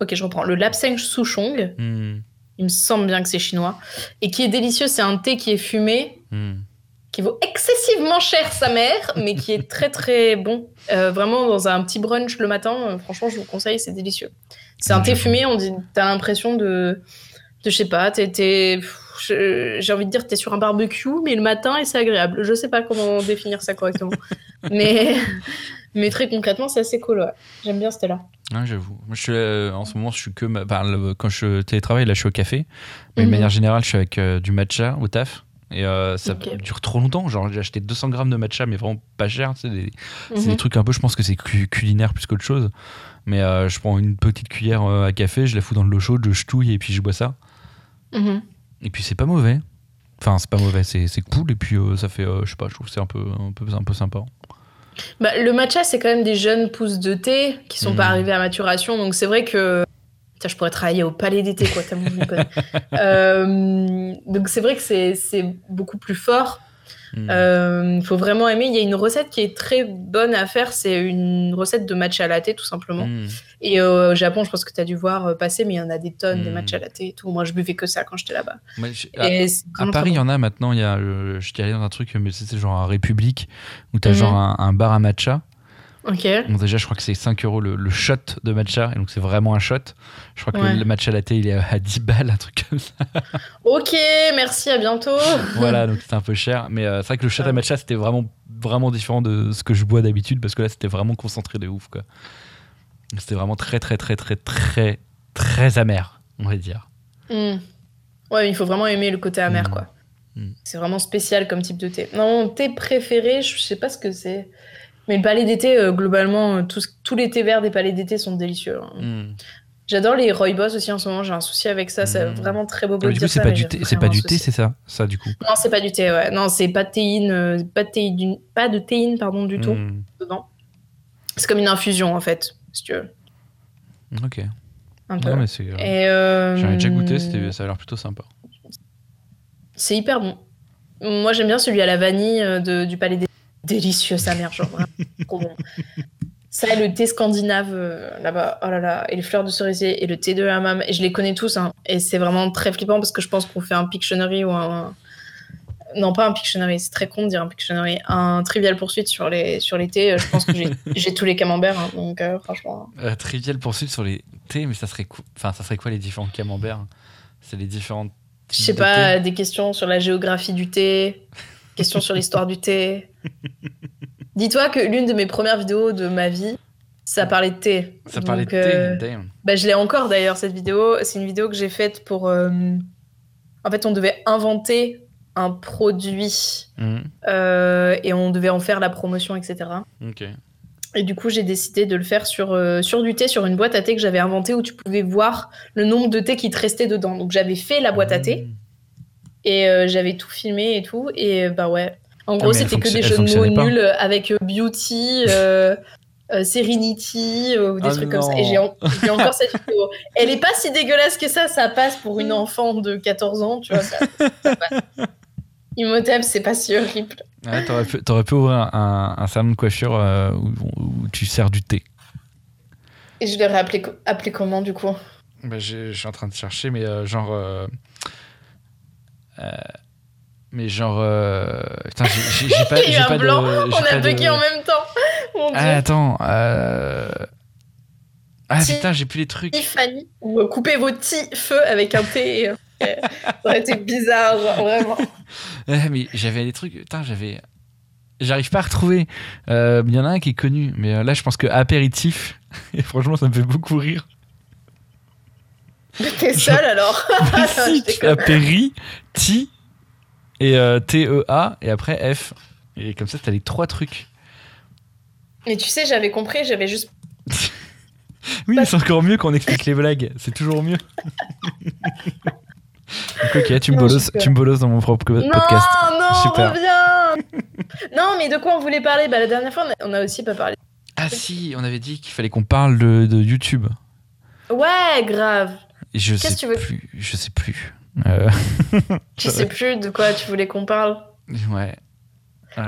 Ok, je reprends. Le Lapsang Souchong, Hmm, il me semble bien que c'est chinois, et qui est délicieux. C'est un thé qui est fumé, hmm. Qui vaut excessivement cher sa mère, mais qui est très très bon. Euh, vraiment, dans un petit brunch le matin, euh, franchement, je vous conseille, c'est délicieux. C'est un thé fumé, on dit, t'as l'impression de, de, je sais pas, t'es, j'ai envie de dire, t'es sur un barbecue, mais le matin et c'est agréable. Je sais pas comment définir ça correctement, mais, mais très concrètement, c'est assez cool. Ouais. J'aime bien ce thé-là. Ouais, j'avoue. Moi, je suis, euh, en ce moment, je suis que. le- quand je télétravaille, là, je suis au café. Mais de Mhm. manière générale, je suis avec du matcha au taf. Et euh, ça dure trop longtemps. Genre, j'ai acheté 200 grammes de matcha, mais vraiment pas cher. sais, des- C'est Mhm. des trucs un peu, je pense que c'est cu- culinaire plus qu'autre chose. Mais euh, je prends une petite cuillère euh, à café, je la fous dans de l'eau chaude, je touille et puis je bois ça. Mhm. Et puis c'est pas mauvais. Enfin, c'est pas mauvais, c'est c'est cool. Et puis euh, ça fait, je sais pas, je trouve c'est un peu, un, peu, un peu sympa. Bah, le matcha, c'est quand même des jeunes pousses de thé qui sont Mhm. pas arrivés à maturation. Donc c'est vrai que Putain, je pourrais travailler au palais d'été, quoi, tellement je. Euh, donc c'est vrai que c'est c'est beaucoup plus fort. Hmm. Il faut vraiment aimer. Il y a une recette qui est très bonne à faire. C'est une recette de matcha latte, tout simplement. Hmm. Et euh, au Japon, je pense que tu as dû voir euh, passer, mais il y en a des tonnes des Mhm. matcha latte et tout. Moi, je buvais que ça quand j'étais là-bas. À, à Paris, il y en a maintenant. Il y a, euh, je suis allé dans un truc, mais c'est genre un République où t'as Mhm. genre un, un bar à matcha. Ok. Bon, déjà, je crois que c'est 5 euros le, le shot de matcha, et donc c'est vraiment un shot. Je crois que le matcha latte, il est à 10 balles, un truc comme ça. Ok, merci, à bientôt. voilà, donc c'était un peu cher. Mais euh, c'est vrai que le shot Ouais. à matcha, c'était vraiment, vraiment différent de ce que je bois d'habitude, parce que là, c'était vraiment concentré de ouf, quoi. C'était vraiment très, très, très, très, très, très amer, on va dire. Hmm. Ouais, il faut vraiment aimer le côté amer, Mm. quoi. Mm. C'est vraiment spécial comme type de thé. Non, mon thé préféré, je sais pas ce que c'est. Mais le palais d'été, euh, globalement, euh, tous, tous les thés verts des palais d'été sont délicieux. hein. Hmm. J'adore les rooibos aussi en ce moment, j'ai un souci avec ça. C'est Mm. vraiment très beau Ah, mais du coup, c'est pas du thé, c'est pas du thé, c'est ça, ça du coup? Non, c'est pas du thé, ouais. Non, c'est pas de théine, euh, pas de théine, pas de théine, pardon, du tout Hmm. dedans. C'est comme une infusion en fait, si tu veux. Ok. Un peu. Non, mais c'est. Et euh, J'en ai déjà goûté, c'était- ça a l'air plutôt sympa. C'est hyper bon. Moi, j'aime bien celui à la vanille de- du palais des délicieux, sa mère, genre vraiment trop bon. Ça, le thé scandinave euh, là-bas, oh là là, et les fleurs de cerisier et le thé de hammam, et je les connais tous, hein, et c'est vraiment très flippant parce que je pense qu'on fait un Pictionary ou un. Non, pas un Pictionary, c'est très con de dire un Pictionary, un Trivial Poursuite sur les, sur les thés. Je pense que j'ai- tous les camemberts, hein, donc euh, franchement. Euh, trivial poursuite sur les thés, mais ça serait, enfin, ça serait quoi les différents camemberts C'est les différentes. Je sais pas, des questions sur la géographie du thé, questions sur l'histoire du thé. Dis-toi que l'une de mes premières vidéos de ma vie, ça parlait de thé. Ça parlait de Donc, thé, euh, bah, je l'ai encore d'ailleurs, cette vidéo. C'est une vidéo que j'ai faite pour. euh, En fait, on devait inventer un produit Mhm. euh, et on devait en faire la promotion, etc. Ok. Et du coup, j'ai décidé de le faire sur, sur du thé, sur une boîte à thé que j'avais inventée où tu pouvais voir le nombre de thé qui te restait dedans. Donc, j'avais fait la boîte à thé. Mhm. Et euh, j'avais tout filmé et tout. Et bah ouais. En gros, mais elle c'était que des jeux de mots nuls euh, avec euh, Beauty, euh, euh, Serenity, euh, ou des Ah trucs comme ça. Et j'ai en- j'ai encore cette vidéo. Elle est pas si dégueulasse que ça, ça passe pour une enfant de 14 ans, tu vois. Ça, ça passe. Imhotep, c'est pas si horrible. Ouais, t'aurais pu, t'aurais pu ouvrir un, un salon de coiffure euh, où, où tu sers du thé. Et je l'aurais appelé, co- appelé comment du coup? Bah, je suis en train de chercher, mais euh, genre. Euh, euh, mais genre. Putain, j'ai pas. Il y a un blanc, on a bugué en même temps. Mon ah, Dieu. Ah, attends. Ah putain, j'ai plus les trucs. Tiffany, ou coupez vos petits feux avec un T. ça aurait été bizarre, vraiment. mais j'avais les trucs. Putain, j'avais. J'arrive pas à retrouver. Il y en a un qui est connu, mais là, je pense que apéritif. Et franchement, ça me fait beaucoup rire. T'es seul alors si, tu apéri, Ti et euh, T-E-A et après F. Et comme ça, t'as les trois trucs. Mais tu sais, j'avais compris, j'avais juste. oui, c'est encore mieux qu'on explique les blagues. C'est toujours mieux. Donc, ok, tu me, bolosses, tu me bolosses dans mon propre podcast. Non, non, Super. reviens Non, mais de quoi on voulait parler? Bah, La dernière fois, on a aussi pas parlé. Ah si, on avait dit qu'il fallait qu'on parle de, de YouTube. Ouais, grave. Je sais que tu veux plus. Je sais plus. Euh... je sais plus de quoi tu voulais qu'on parle. Ouais.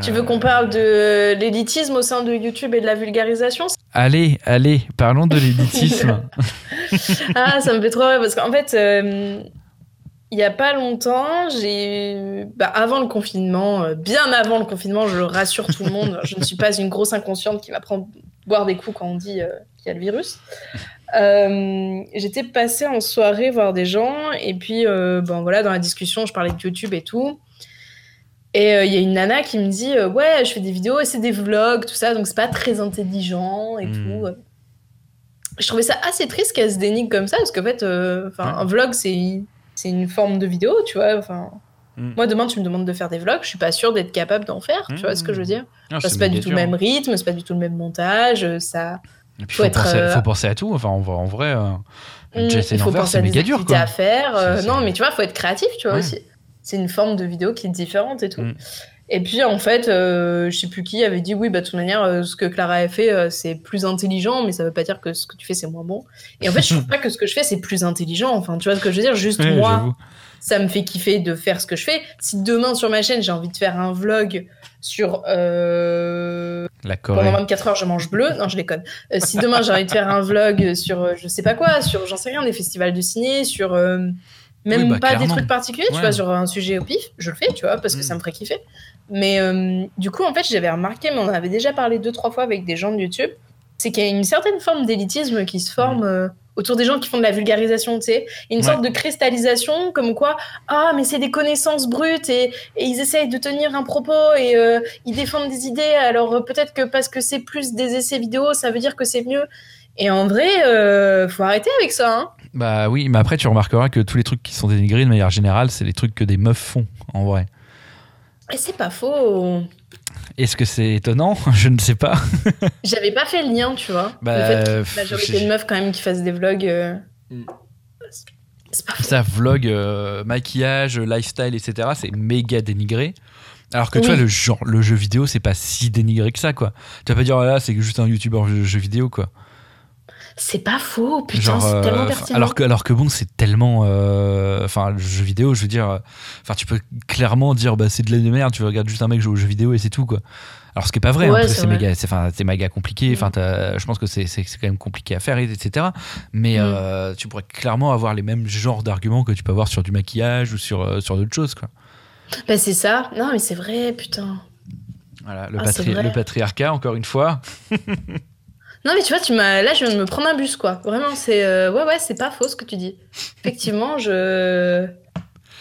Tu veux qu'on parle de l'élitisme au sein de YouTube et de la vulgarisation? Allez, allez, parlons de l'élitisme. ah, ça me fait trop rire parce qu'en fait, euh, il n'y a pas longtemps, j'ai, bah, avant le confinement, euh, bien avant le confinement, je rassure tout le monde, je ne suis pas une grosse inconsciente qui va prendre boire des coups quand on dit euh, le virus. Euh, j'étais passée en soirée voir des gens et puis euh, bon voilà dans la discussion je parlais de YouTube et tout. Et il y a une nana qui me dit ouais je fais des vidéos et c'est des vlogs tout ça donc c'est pas très intelligent et hmm. tout. Je trouvais ça assez triste qu'elle se dénigre comme ça parce qu'en fait un vlog c'est c'est une forme de vidéo tu vois enfin. Hmm. moi demain tu me demandes de faire des vlogs je suis pas sûre d'être capable d'en faire tu vois ce que je veux dire. C'est pas du tout le même rythme c'est pas du tout le même montage ça et puis, faut, faut, penser, euh, faut, penser, à tout. Enfin, en, en vrai, euh, il faut penser à méga dur. Quoi. à faire. Euh, non, mais tu vois, faut être créatif, tu vois aussi. C'est une forme de vidéo qui est différente et tout. Mm. Et puis en fait, euh, je sais plus qui avait dit oui, bah de toute manière, euh, ce que Clara a fait, c'est plus intelligent, mais ça veut pas dire que ce que tu fais c'est moins bon. Et en fait, je trouve pas que ce que je fais c'est plus intelligent. Enfin, tu vois ce que je veux dire? Juste moi, ça me fait kiffer de faire ce que je fais. Si demain sur ma chaîne j'ai envie de faire un vlog sur euh, la Corée. pendant 24 heures je mange bleu, non je déconne. Euh, si demain j'ai envie de faire un vlog sur euh, je sais pas quoi, sur j'en sais rien des festivals de ciné, sur même bah, pas des trucs particuliers, tu vois, sur un sujet au pif, je le fais, tu vois, parce que ça me ferait kiffer. Mais du coup en fait j'avais remarqué, mais on en avait déjà parlé deux trois fois avec des gens de YouTube, c'est qu'il y a une certaine forme d'élitisme qui se forme. Mm autour des gens qui font de la vulgarisation, tu sais. Une sorte de cristallisation, comme quoi, ah, mais c'est des connaissances brutes et, ils essayent de tenir un propos et euh, ils défendent des idées. Alors euh, peut-être que parce que c'est plus des essais vidéo, ça veut dire que c'est mieux. Et en vrai, euh, faut arrêter avec ça. Hein. Bah oui, mais après, tu remarqueras que tous les trucs qui sont dénigrés de manière générale, c'est les trucs que des meufs font, en vrai. Et c'est pas faux. Est-ce que c'est étonnant? Je ne sais pas. J'avais pas fait le lien, tu vois. Bah, le fait que été une meuf quand même qui fasse des vlogs. Euh, mm. Ça, vlog, euh, maquillage, lifestyle, etc. C'est méga dénigré. Alors que tu vois, le, genre, le jeu vidéo, c'est pas si dénigré que ça, quoi. Tu vas pas dire, oh là, c'est juste un youtubeur jeu vidéo, quoi. C'est pas faux, putain, c'est tellement euh, pertinent. Alors que, alors que bon, c'est tellement. Euh, enfin, le jeu vidéo, je veux dire. Enfin, tu peux clairement dire, bah, c'est de la merde, tu regardes juste un mec jouer au jeu vidéo et c'est tout, quoi. Alors, ce qui est pas vrai, hein, c'est méga, c'est méga compliqué. Enfin, je pense que c'est quand même compliqué à faire, etc. Mais mm. euh, tu pourrais clairement avoir les mêmes genres d'arguments que tu peux avoir sur du maquillage ou sur, sur d'autres choses, quoi. Bah, c'est ça. Non, mais c'est vrai, putain. Voilà, le, ah, le patriarcat, encore une fois. Non, mais tu vois, tu m'as... là, je viens de me prendre un bus, quoi. Vraiment, c'est. Euh, ouais, ouais, c'est pas faux ce que tu dis. Effectivement, je.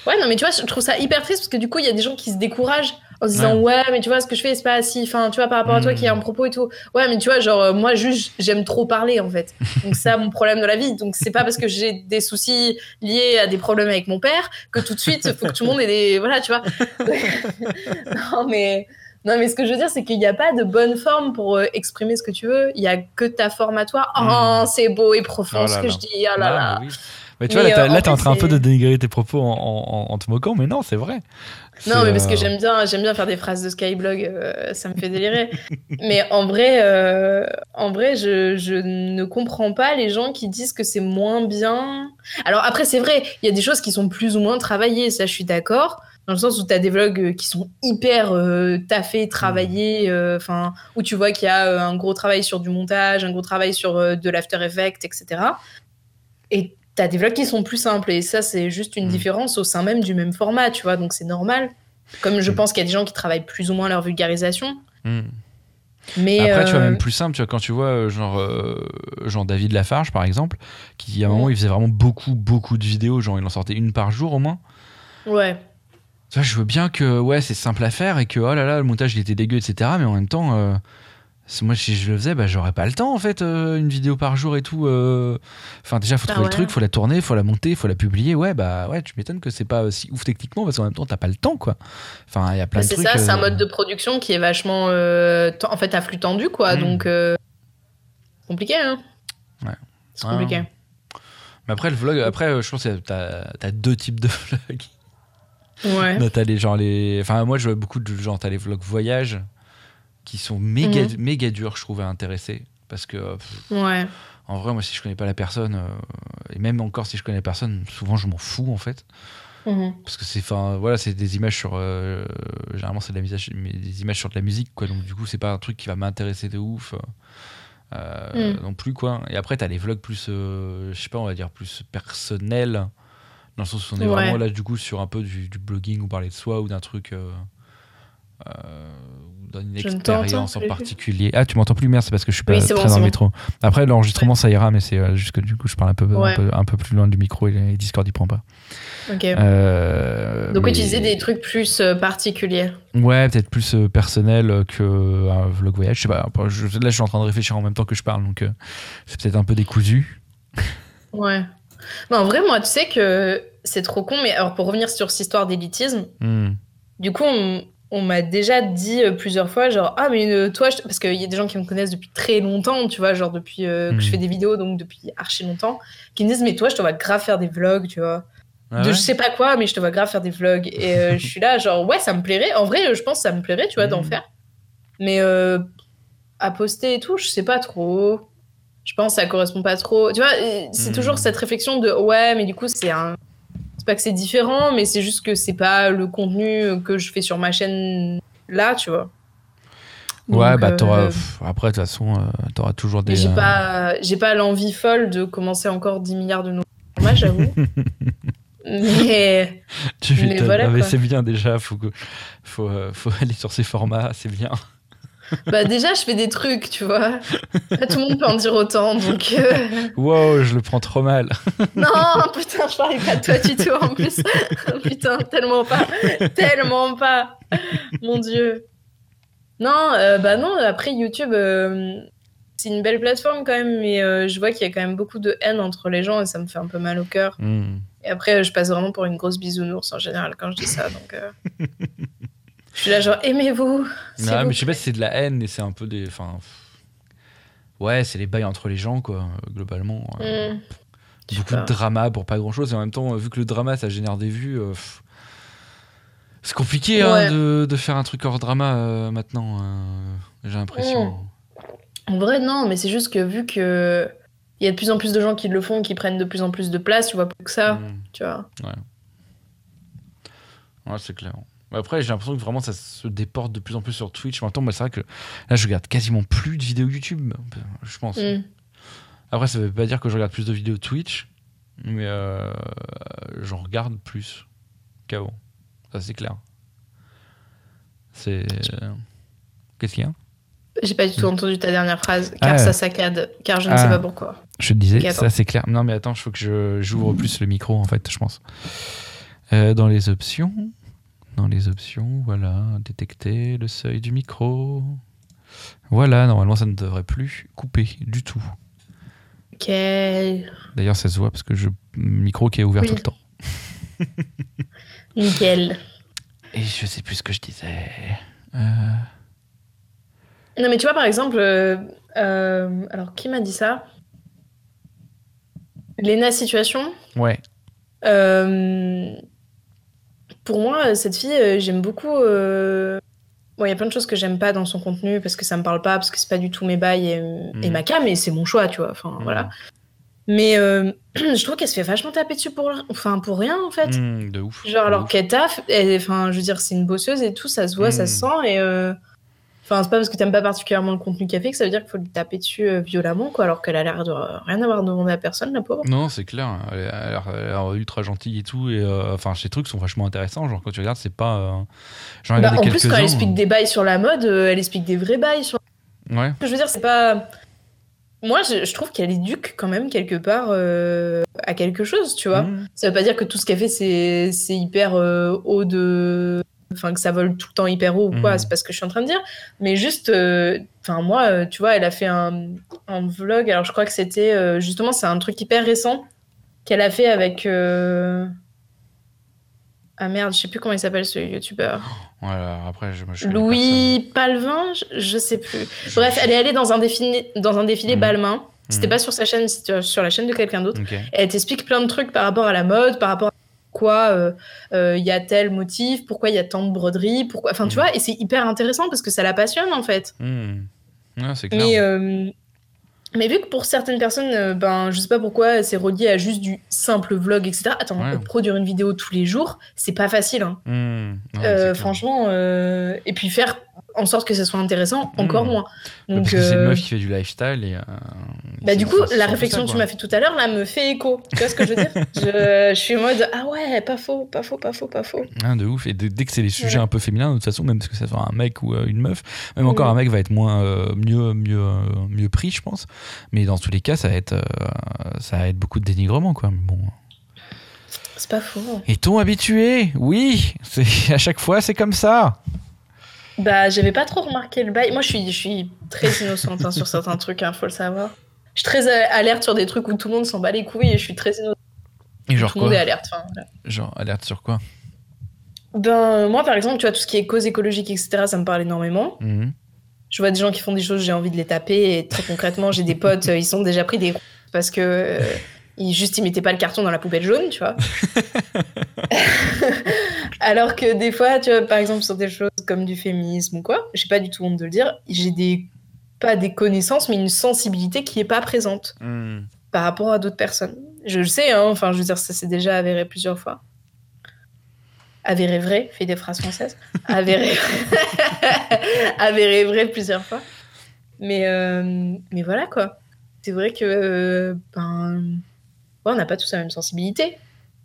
Ouais, non, mais tu vois, je trouve ça hyper triste parce que du coup, il y a des gens qui se découragent en se disant ouais. mais tu vois ce que je fais c'est pas si enfin tu vois par rapport à toi qui a un hmm. propos et tout ouais mais tu vois genre euh, moi juste j'aime trop parler en fait donc ça mon problème de la vie donc c'est pas parce que j'ai des soucis liés à des problèmes avec mon père que tout de suite il faut que tout le monde ait des voilà tu vois non mais non, mais ce que je veux dire, c'est qu'il n'y a pas de bonne forme pour euh, exprimer ce que tu veux. Il n'y a que ta forme à toi. Oh, hmm. c'est beau et profond oh ce que je dis. Oh là là. Mais tu vois, là, euh, t'es en train un peu de dénigrer tes propos en, te moquant, mais non, c'est vrai. Non, mais parce que euh, j'aime bien, j'aime bien faire des phrases de Skyblog, ça me fait délirer. mais en vrai, en vrai, je, je, ne comprends pas les gens qui disent que c'est moins bien. Alors après, c'est vrai, il y a des choses qui sont plus ou moins travaillées, ça, je suis d'accord dans le sens où tu as des vlogs euh, qui sont hyper euh, taffés, travaillés, euh, enfin où tu vois qu'il y a un gros travail sur du montage, un gros travail sur de l'after effect, etc. Et t'as des vlogs qui sont plus simples et ça c'est juste une Mm. différence au sein même du même format, tu vois, donc c'est normal. Comme je Mm. pense qu'il y a des gens qui travaillent plus ou moins leur vulgarisation, Hmm. mais Après, tu vois, euh, même plus simple, tu vois, quand tu vois euh, genre, euh, genre David Lafarge, par exemple, qui à un moment, il faisait vraiment beaucoup, beaucoup de vidéos, genre il en sortait une par jour au moins. ouais, Je veux bien que, ouais, c'est simple à faire et que, oh là là, le montage, il était dégueu, etc. Mais en même temps, euh, c'est- moi, si je le faisais, bah, j'aurais pas le temps, en fait, euh, une vidéo par jour et tout. euh. Enfin, déjà, faut Ah trouver ouais. le truc, faut la tourner, faut la monter, faut la publier. Ouais, bah, ouais, tu m'étonnes que c'est pas si ouf techniquement, parce qu'en même temps, t'as pas le temps, quoi. Enfin, il y a plein Bah, de c'est trucs. ça, c'est un euh, mode de production qui est vachement, en fait, à flux tendu, quoi, Mm. donc compliqué, hein. Ouais. C'est Ouais. compliqué. Mais après, le vlog, après, je pense que t'as as deux types de vlogs. Ouais. T'as les genre les. Enfin, moi, je vois beaucoup de genre, t'as les vlogs voyage qui sont méga, Mhm. méga durs, je trouve, à intéresser. Parce que, euh, pff, Ouais. en vrai, moi, si je connais pas la personne, euh, et même encore si je connais la personne, souvent, je m'en fous, en fait. Mhm. Parce que c'est, enfin, voilà, c'est des images sur. euh, généralement, c'est de la musique, des images sur de la musique, quoi. Donc, du coup, c'est pas un truc qui va m'intéresser de ouf. euh, Mm. Non plus, quoi. Et après, t'as les vlogs plus, euh, je sais pas, on va dire plus personnels. Dans le sens où on est Ouais. vraiment là, du coup, sur un peu du, du blogging ou parler de soi ou d'un truc. euh, euh, d'une expérience en particulier. Ah, tu m'entends plus, merde, c'est parce que je suis pas Oui, très bon, dans le bon. métro. Après, l'enregistrement, ça ira, mais c'est euh, juste que du coup, je parle un peu, Ouais. un peu, un peu plus loin du micro et, et Discord, il prend pas. Ok. Euh, donc, mais- utiliser des trucs plus euh, particuliers. Ouais, peut-être plus euh, personnel que un vlog voyage. Je sais pas. je- là, je suis en train de réfléchir en même temps que je parle, donc c'est peut-être un peu décousu. Ouais. Mais en vrai, moi, tu sais que c'est trop con, mais alors pour revenir sur cette histoire d'élitisme, Hmm. du coup, on, on m'a déjà dit euh, plusieurs fois, genre, ah, mais euh, toi, je- parce qu'il y a des gens qui me connaissent depuis très longtemps, tu vois, genre depuis euh, que je Mhm. fais des vidéos, donc depuis archi longtemps, qui me disent, mais toi, je te vois grave faire des vlogs, tu vois. Ah de je sais pas quoi, mais je te vois grave faire des vlogs. Et euh, je suis là, genre, ouais, ça me plairait. En vrai, je pense que ça me plairait, tu vois, d'en Mhm. faire. Mais euh, à poster et tout, je sais pas trop. Je pense que ça correspond pas trop. Tu vois, c'est Mhm. toujours cette réflexion de ouais, mais du coup, c'est un. C'est pas que c'est différent, mais c'est juste que c'est pas le contenu que je fais sur ma chaîne là, tu vois. Ouais, Donc, bah t'auras. euh, pff, Après, de toute façon, euh, t'auras toujours des. j'ai euh, pas, j'ai pas l'envie folle de commencer encore 10 milliards de nouveaux formats, j'avoue. mais Tu mais voilà, mais c'est bien déjà. Faut que, faut, euh, faut aller sur ces formats. C'est bien. Bah déjà, je fais des trucs, tu vois. Pas tout le monde peut en dire autant, donc... euh, Wow, je le prends trop mal. Non, putain, je parlais pas de toi du tout, en plus. putain, tellement pas. Tellement pas. Mon Dieu. Non, euh, bah non, après YouTube, euh, c'est une belle plateforme quand même, mais euh, je vois qu'il y a quand même beaucoup de haine entre les gens et ça me fait un peu mal au cœur. Hmm. Et après, je passe vraiment pour une grosse bisounours en général quand je dis ça, donc... euh, Je suis là genre, aimez-vous. Non, mais je sais pas si c'est de la haine et c'est un peu des. Enfin. Ouais, c'est les bails entre les gens, quoi, euh, globalement. euh. Hmm, sais beaucoup de drama pour pas grand chose et en même temps euh, vu que le drama ça génère des vues euh, c'est compliqué hein, Ouais. de, de faire un truc hors drama euh, maintenant euh, j'ai l'impression En vrai, non, mais c'est juste que vu que il y a de plus en plus de gens qui le font, qui prennent de plus en plus de place, tu vois plus que ça, Mm. tu vois. ouais c'est clair après j'ai l'impression que vraiment ça se déporte de plus en plus sur Twitch temps moi, c'est vrai que là je regarde quasiment plus de vidéos YouTube je pense Mm. après ça veut pas dire que je regarde plus de vidéos Twitch mais euh, j'en regarde plus qu'avant ça c'est clair c'est qu'est-ce qu'il y a? J'ai pas du tout entendu ta dernière phrase, car Ah. ça saccade, car je ne Ah. sais pas pourquoi. Je te disais, ça c'est clair. Non mais attends, il faut que j'ouvre plus le micro en fait, je pense. Euh, dans les options, dans les options, voilà, détecter le seuil du micro. Voilà, normalement ça ne devrait plus couper du tout. Ok. D'ailleurs ça se voit parce que je micro qui est ouvert Oui. tout le temps. Nickel. Et je sais plus ce que je disais. Euh, Non, mais tu vois, par exemple, euh, euh, alors qui m'a dit ça? Lena Situation? Ouais. Euh, pour moi, cette fille, euh, j'aime beaucoup. euh, Bon, il y a plein de choses que j'aime pas dans son contenu parce que ça me parle pas, parce que c'est pas du tout mes bails et, et Mhm. ma cam, et c'est mon choix, tu vois. Enfin, Mhm. voilà. Mais euh, je trouve qu'elle se fait vachement taper dessus pour, enfin, pour rien, en fait. Hmm, de ouf. Genre, de alors qu'elle taffe, enfin, je veux dire, c'est une bosseuse et tout, ça se voit, ça Mhm. se sent, et. euh, Enfin, c'est pas parce que t'aimes pas particulièrement le contenu qu'elle fait que ça veut dire qu'il faut lui taper dessus euh, violemment, quoi, alors qu'elle a l'air de rien avoir demandé à personne, la pauvre. Non, c'est clair. Elle a l'air- elle a l'air ultra gentille et tout. Et euh, enfin, ces trucs sont vachement intéressants. Genre, quand tu regardes, c'est pas. euh, J'en ai Bah, regardé en plus, quand elle explique des bails sur la mode, euh, elle explique des vrais bails sur. Ouais. Je veux dire, c'est pas. Moi, je, je trouve qu'elle éduque quand même quelque part euh, à quelque chose, tu vois. Mmh. Ça veut pas dire que tout ce qu'elle fait, c'est c'est hyper euh, haut de. Enfin, que ça vole tout le temps hyper haut ou quoi, Mhm. c'est pas ce que je suis en train de dire. Mais juste. euh, Enfin, moi, euh, tu vois, elle a fait un, un vlog. Alors, je crois que c'était. euh, justement, c'est un truc hyper récent qu'elle a fait avec. Ah merde, je sais plus comment il s'appelle ce youtubeur. Voilà, après, je, Louis Palvin, je, je sais plus. Bref, elle est allée dans un défilé, dans un défilé Mhm. Balmain. C'était Mhm. pas sur sa chaîne, c'était sur la chaîne de quelqu'un d'autre. Elle t'explique plein de trucs par rapport à la mode, par rapport à pourquoi euh, euh, il y a tel motif, pourquoi il y a tant de broderies, pourquoi. Enfin, tu Mhm. vois, et c'est hyper intéressant parce que ça la passionne en fait. Ouais, c'est clair. Mais, euh, mais vu que pour certaines personnes, euh, ben, je sais pas pourquoi, c'est relié à juste du simple vlog, etc. Attends, Ouais. euh, produire une vidéo tous les jours, c'est pas facile. Hein. Mmh. Ouais, Euh, clair. franchement, euh, et puis faire en sorte que ça soit intéressant, encore Mhm. moins. Bah, Donc, Parce que c'est une euh, meuf qui fait du lifestyle et. euh, bah, du coup, la réflexion ça, que tu m'as fait tout à l'heure, là, me fait écho. Tu vois ce que je veux dire? Je, je suis en mode, ah ouais, pas faux, pas faux, pas faux, pas faux. Ah, de ouf. Et de- dès que c'est des sujets Ouais. un peu féminins, de toute façon, même que ça soit un mec ou euh, une meuf, même encore Mhm. un mec va être moins euh, mieux mieux mieux pris, je pense. Mais dans tous les cas, ça va être euh, ça va être beaucoup de dénigrement, quoi. Mais bon. C'est pas faux. Est-on habitué? Oui. À chaque fois, c'est comme ça. Bah, j'avais pas trop remarqué le bail. Moi, je suis, je suis très innocente hein, sur certains trucs, hein, faut le savoir. Je suis très euh, alerte sur des trucs où tout le monde s'en bat les couilles et je suis très innocente. Et genre tout le monde est alerte. enfin, voilà. Genre alerte sur quoi? Ben, moi, par exemple, tu vois, tout ce qui est cause écologique, etc., ça me parle énormément. Mhm. Je vois des gens qui font des choses, j'ai envie de les taper. Et très concrètement, j'ai des potes, euh, ils sont déjà pris des parce que euh, ils juste ils mettaient pas le carton dans la poubelle jaune, tu vois. Alors que des fois, tu vois, par exemple sur des choses comme du féminisme ou quoi, j'ai pas du tout honte de le dire, j'ai des pas des connaissances, mais une sensibilité qui est pas présente Mhm. par rapport à d'autres personnes. Je le sais, hein, enfin, je veux dire, ça s'est déjà avéré plusieurs fois. Avéré vrai, fait des phrases françaises. Avéré, avéré vrai plusieurs fois. Mais, euh, mais voilà, quoi. C'est vrai que, euh, ben, on n'a pas tous la même sensibilité?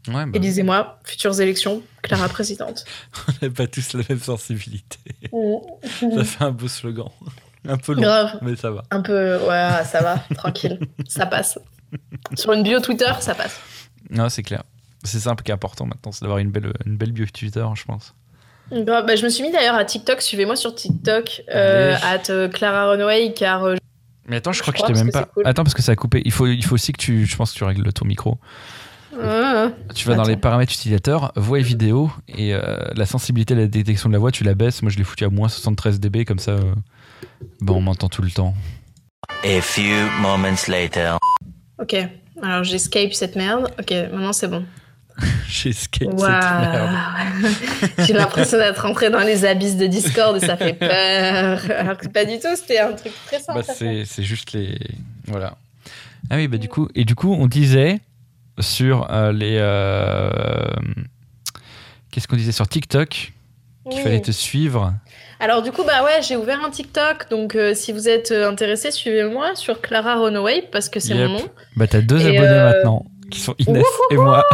Ouais, bah, Élisez-moi, futures élections, Clara présidente. on n'a pas tous la même sensibilité. Ça fait un beau slogan. Un peu long, Grave. mais ça va. Un peu, ouais, ça va, tranquille, ça passe. Sur une bio Twitter, ça passe. Non, c'est clair. C'est ça qui est important maintenant, c'est d'avoir une belle, une belle bio Twitter, je pense. Grave. Bah, je me suis mis d'ailleurs à TikTok, suivez-moi sur TikTok, euh, at euh, Clara Runway, car euh, Mais attends, je Je crois que je t'ai même pas. cool. Attends, parce que ça a coupé. Il faut, il faut aussi que tu. Je pense que tu règles ton micro. euh, Tu vas dans les paramètres utilisateurs, voix et vidéo, et euh, la sensibilité à la détection de la voix, tu la baisses. Moi, je l'ai foutu à moins 73 dB, comme ça, euh, bon, on m'entend tout le temps. A few moments later. ok, alors j'escape cette merde. Ok, maintenant c'est bon. Cette merde. Waouh J'ai l'impression d'être rentré dans les abysses de Discord et ça fait peur. Alors que pas du tout, c'était un truc très simple. Bah, c'est juste les. Voilà. Ah oui, bah du coup. Et du coup, on disait sur euh, les. euh, Qu'est-ce qu'on disait sur TikTok Qu'il Oui. fallait te suivre? Alors du coup, bah ouais, j'ai ouvert un TikTok, donc euh, si vous êtes intéressé, suivez-moi sur Clara Runaway parce que c'est Yep. mon nom. Bah, t'as deux Et, abonnés euh, maintenant, qui sont Inès et moi.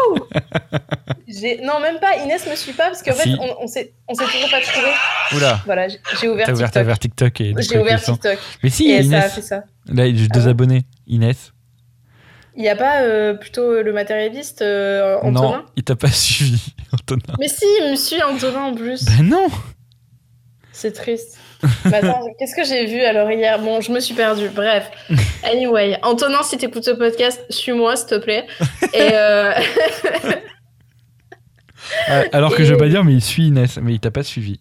Non, même pas. Inès me suit pas parce qu'en Si. fait, on, on s'est toujours pas trouvé. Oula, Voilà, j'ai ouvert TikTok. ouvert TikTok et. du coup, J'ai ouvert TikTok Mais si, et ça a Inès. fait ça. Là, j'ai deux Ah ouais abonnés. Inès. Il y a pas euh, plutôt le matérialiste euh, Antonin Non, il t'a pas suivi, Antonin. Mais si, il me suit Antonin en plus. Ben non C'est triste. Attends, qu'est-ce que j'ai vu alors hier? Bon, je me suis perdue. Bref. Anyway, Antonin, si t'écoutes ce podcast, suis-moi, s'il te plaît. Et euh, Ah, Alors que je veux Et- pas dire, mais il suit Inès, mais il t'a pas suivi.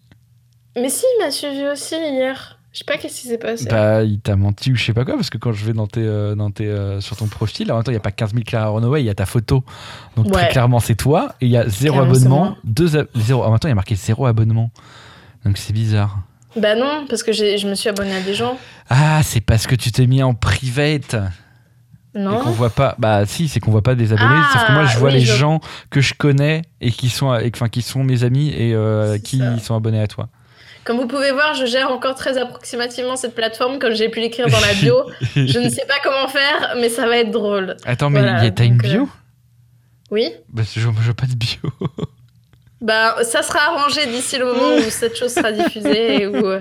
Mais si, il m'a suivi aussi hier. Je sais pas qu'est-ce qui s'est passé. Bah, il t'a menti ou je sais pas quoi, parce que quand je vais dans tes, euh, dans tes, euh, sur ton profil, en même temps, il n'y a pas 15 000 Clara Runaway, il y a ta photo. Donc très clairement, c'est toi. Et il y a zéro Clairement, abonnement, deux ab- zéro. En même temps, il y a marqué zéro abonnement. Donc c'est bizarre. Bah non, parce que je me suis abonnée à des gens. Ah, c'est parce que tu t'es mis en private et qu'on Non voit pas. Bah si, c'est qu'on voit pas des abonnés. Ah, sauf que moi, je vois oui, les je- gens que je connais et qui sont, et, enfin, qui sont mes amis et euh, qui ça. sont abonnés à toi. Comme vous pouvez voir, je gère encore très approximativement cette plateforme comme j'ai pu l'écrire dans la bio. je ne sais pas comment faire, mais ça va être drôle. Attends, mais Voilà, y a- t'as une euh, bio? Oui Bah, je je veux pas de bio. Bah, ça sera arrangé d'ici le moment où cette chose sera diffusée et où euh,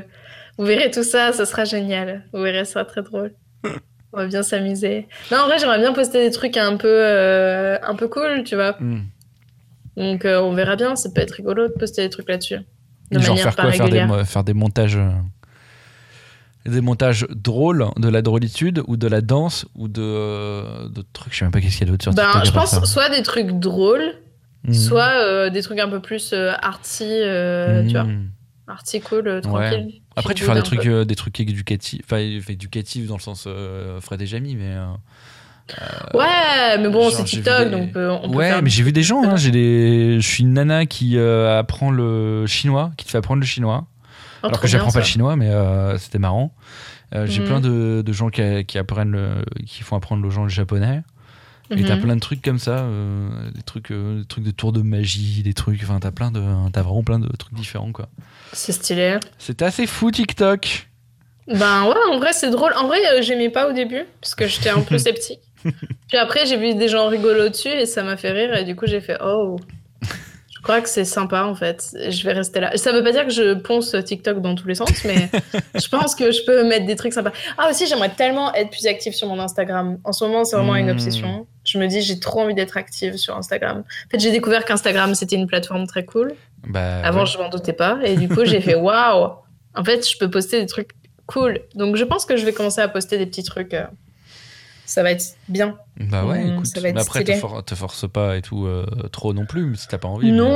vous verrez tout ça, ça sera génial. Vous verrez, ça sera très drôle. On va bien s'amuser. Non, en vrai, j'aimerais bien poster des trucs un peu, euh, un peu cool, tu vois. Hmm. Donc, euh, on verra bien. Ça peut être rigolo de poster des trucs là-dessus. De Genre manière faire pas quoi faire des, faire montages. Des montages drôles, de la drôlitude, ou de la danse, ou de trucs. Je sais même pas qu'est-ce qu'il y a d'autre sur Ben, TikTok. je pense soit des trucs drôles, Mhm. soit euh, des trucs un peu plus euh, artsy, euh, tu vois. Mhm. Artsy cool, Ouais. tranquille. Après, tu fais des trucs, peu. des trucs éducatifs, enfin éducatifs dans le sens Fred et Jamie, mais. euh, Ouais, mais bon, c'est TikTok, des- donc euh, on peut ouais, faire mais j'ai vu des gens. Hein, j'ai des... Je suis une nana qui euh, apprend le chinois, qui te fait apprendre le chinois. Oh, Alors que j'apprends pas le chinois, mais c'était marrant. J'ai Mhm. plein de, de gens qui, qui apprennent le, qui font apprendre aux gens le japonais. Et t'as Mhm. plein de trucs comme ça, euh, des trucs, euh, des trucs de tour de magie, des trucs. Enfin, t'as plein de, t'as vraiment plein de trucs différents, quoi. C'est stylé. C'était assez fou TikTok. Ben ouais, en vrai, c'est drôle. En vrai, euh, j'aimais pas au début, parce que j'étais un peu sceptique. Puis après, j'ai vu des gens rigoler dessus et ça m'a fait rire. Et du coup, j'ai fait Oh, crois que c'est sympa en fait. Je vais rester là. Ça veut pas dire que je ponce TikTok dans tous les sens, mais je pense que je peux mettre des trucs sympas. Ah, aussi, j'aimerais tellement être plus active sur mon Instagram. En ce moment, c'est vraiment une Hmm. obsession. Je me dis, j'ai trop envie d'être active sur Instagram. En fait, j'ai découvert qu'Instagram, c'était une plateforme très cool. Bah, Avant, ouais. je m'en doutais pas. Et du coup, j'ai fait waouh! En fait, je peux poster des trucs cool. Donc, je pense que je vais commencer à poster des petits trucs. euh, Ça va être bien. Bah ouais, Mm, écoute. ça va être mais après, te, for- te force pas et tout euh, trop non plus, si t'as pas envie. mais- non,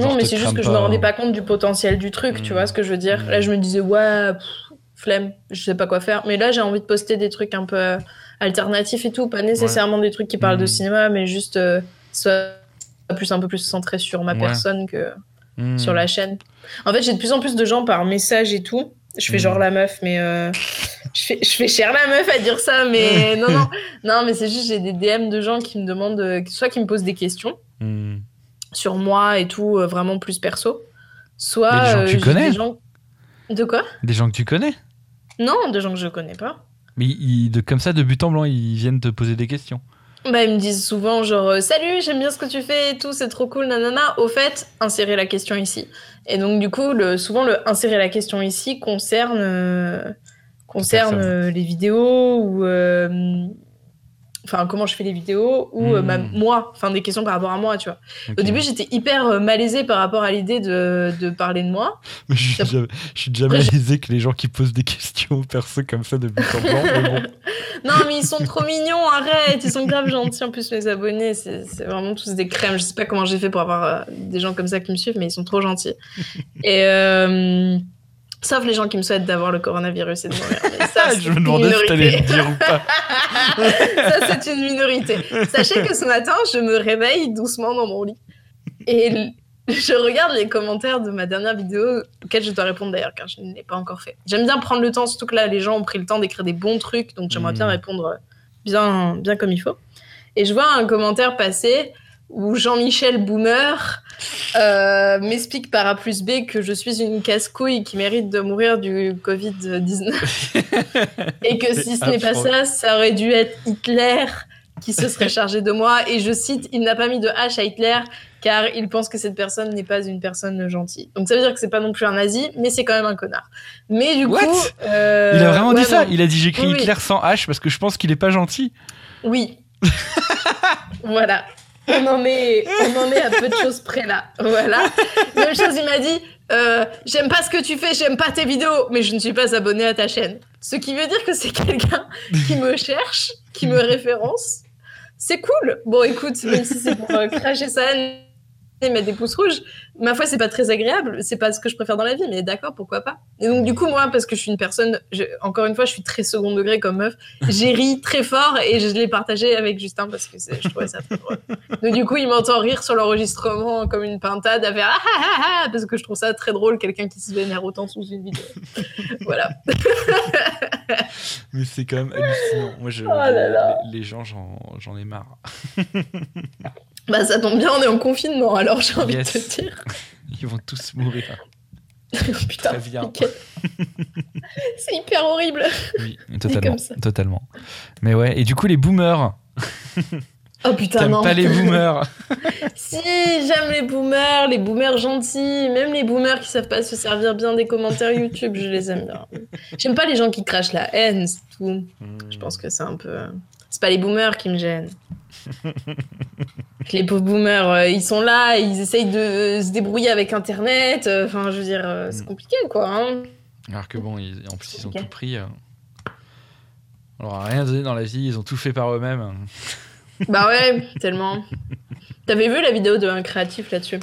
genre, non, mais c'est juste que je me rendais pas compte du potentiel du truc. Tu Mm. vois ce que je veux dire? Mm. Là, je me disais, ouais, pff, flemme, je sais pas quoi faire. Mais là, j'ai envie de poster des trucs un peu euh, alternatifs et tout. Pas nécessairement des trucs qui parlent de cinéma, mais juste euh, soit plus un peu plus centré sur ma Ouais. personne que. Sur la chaîne. En fait, j'ai de plus en plus de gens par message et tout. Je fais genre la meuf, mais euh, je, fais, je fais cher la meuf à dire ça, mais non, non, non, mais c'est juste j'ai des DM de gens qui me demandent, euh, soit qui me posent des questions Mm. sur moi et tout, euh, vraiment plus perso, soit Mais des gens que tu connais des gens- De quoi? Des gens que tu connais? Non, de gens que je connais pas. Mais ils- de, comme ça, de but en blanc, ils viennent te poser des questions. Bah, ils me disent souvent genre euh, salut, j'aime bien ce que tu fais et tout, c'est trop cool, nanana. Au fait, insérer la question ici. Et donc du coup, le, souvent le insérer la question ici concerne euh, concerne euh, les vidéos ou euh, enfin comment je fais les vidéos ou ma- moi, enfin des questions par rapport à moi, tu vois. Au début, j'étais hyper euh, malaisée par rapport à l'idée de, de parler de moi. Mais je suis Ça- déjà, je suis déjà Après, j'ai- malaisé que les gens qui posent des questions perso comme ça de but en blanc. mais bon. Non, mais ils sont trop mignons, arrête, ils sont grave gentils. En plus, mes abonnés, c'est c'est vraiment tous des crèmes. Je sais pas comment j'ai fait pour avoir euh, des gens comme ça qui me suivent, mais ils sont trop gentils. Et euh, sauf les gens qui me souhaitent d'avoir le coronavirus et de mourir. Ça, c'est je me demandais si t'allais minorité. le dire ou pas. ça, c'est une minorité. Sachez que ce matin, je me réveille doucement dans mon lit et je regarde les commentaires de ma dernière vidéo, auxquels je dois répondre d'ailleurs, car je ne l'ai pas encore fait. J'aime bien prendre le temps, surtout que là, les gens ont pris le temps d'écrire des bons trucs, donc j'aimerais bien Mhm. répondre bien, bien comme il faut. Et je vois un commentaire passer où Jean-Michel Boomer euh, m'explique par A plus B que je suis une casse-couille qui mérite de mourir du Covid-19. Et que si ce n'est pas ça, ça aurait dû être Hitler qui se serait chargé de moi. Et je cite, il n'a pas mis de H à Hitler car il pense que cette personne n'est pas une personne gentille. Donc ça veut dire que c'est pas non plus un nazi, mais c'est quand même un connard. Mais du What? coup... euh, Il a vraiment ouais, dit ça? non. Il a dit j'écris Oui, oui. Hitler sans H parce que je pense qu'il est pas gentil. Oui. voilà. On en, est, on en est à peu de choses près là. Voilà. Même chose, il m'a dit euh, J'aime pas ce que tu fais, j'aime pas tes vidéos, mais je ne suis pas abonné à ta chaîne. Ce qui veut dire que c'est quelqu'un qui me cherche, qui me référence. C'est cool. Bon, écoute, même si c'est pour euh, cracher sa haine mettre des pouces rouges, ma foi, c'est pas très agréable. C'est pas ce que je préfère dans la vie, mais d'accord, pourquoi pas. Et donc, du coup, moi, parce que je suis une personne, je- encore une fois, je suis très second degré comme meuf, j'ai ri très fort et je l'ai partagé avec Justin parce que je trouvais ça très drôle. Donc, du coup, il m'entend rire sur l'enregistrement comme une pintade à faire ah ah ah ah parce que je trouve ça très drôle, quelqu'un qui se vénère autant sous une vidéo. voilà. Mais c'est quand même hallucinant. Moi, je, Oh là là. Les, les gens, j'en ai marre. Bah, ça tombe bien, on est en confinement, alors j'ai envie Yes. de te dire. Ils vont tous mourir. Putain, c'est hyper horrible. Oui, totalement, totalement. Mais ouais, et du coup les boomers, Oh putain, non. pas les boomers si, j'aime les boomers, les boomers gentils, même les boomers qui savent pas se servir bien des commentaires YouTube, je les aime bien. J'aime pas les gens qui crachent la haine, c'est tout. Je pense que c'est un peu. C'est pas les boomers qui me gênent. les pauvres boomers, euh, ils sont là, ils essayent de euh, se débrouiller avec Internet. euh, Enfin, je veux dire, euh, c'est Mm. compliqué, quoi. hein. Alors que bon, ils- en plus ils ont tout pris. On leur a rien donné dans la vie, ils ont tout fait par eux-mêmes. Bah ouais, tellement. T'avais vu la vidéo de un créatif là-dessus?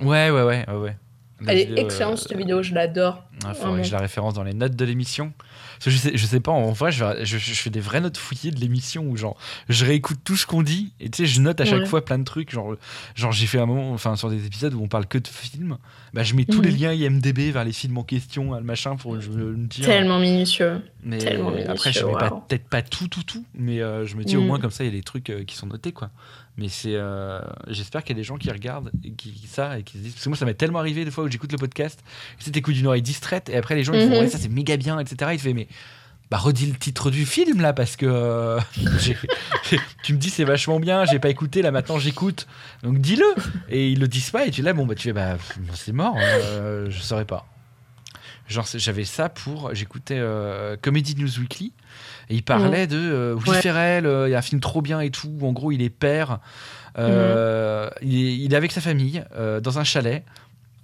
Ouais, ouais, ouais, ouais. Elle est excellente, cette vidéo, je l'adore. Ouais, faudrait Vraiment. que j'ai la référence dans les notes de l'émission. Je sais, je sais pas, en vrai, je, vais- je, je fais des vraies notes fouillées de l'émission où genre, je réécoute tout ce qu'on dit et tu sais, je note à chaque Ouais. fois plein de trucs. Genre, genre j'ai fait un moment, enfin, sur des épisodes où on parle que de films, bah, je mets tous les liens IMDB vers les films en question, le machin, pour je, me dire. Tellement minutieux. Mais tellement après, je mets waouh. peut-être pas tout, tout, tout, mais euh, je me dis au Mhm. moins comme ça, il y a des trucs euh, qui sont notés, quoi. Mais c'est, euh, j'espère qu'il y a des gens qui regardent et qui, qui ça et qui se disent, parce que moi, ça m'est tellement arrivé des fois où j'écoute le podcast, tu t'écoutes d'une oreille distraite et après les gens ils font, Mhm. ouais, ça c'est méga bien, etc. Il te fait, mais bah redis le titre du film là parce que euh, tu me dis c'est vachement bien, j'ai pas écouté, là maintenant j'écoute, donc dis-le. Et ils le disent pas et tu es là, bon bah tu fais, bah c'est mort, euh, je saurais pas. Genre, j'avais ça pour. J'écoutais euh, Comedy News Weekly et il parlait de euh, Will Ouais. Ferrell, euh, il y a un film trop bien et tout. où en gros, il est père. euh, il, est, il est avec sa famille euh, dans un chalet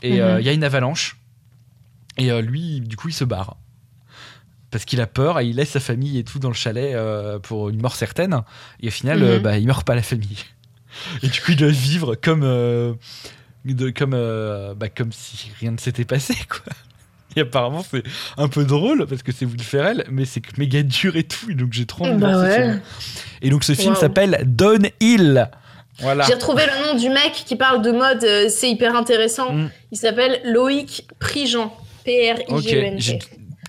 et Mhm. il y a une avalanche. Et lui, du coup, il se barre. Parce qu'il a peur et il laisse sa famille et tout dans le chalet pour une mort certaine. Et au final, Mhm. euh, bah, il meurt pas la famille. Et du coup, il doit vivre comme, de, comme, bah, comme si rien ne s'était passé, quoi. Et apparemment, c'est un peu drôle parce que c'est Will Ferrell, mais c'est méga dur et tout. Donc, j'ai trop envie de Bah voir ce film. Et donc, ce film s'appelle Downhill. Voilà. J'ai retrouvé le nom du mec qui parle de mode, euh, c'est hyper intéressant. Mm. Il s'appelle Loïc Prigent. P-R-I-G-E-N-T. Ok, j'ai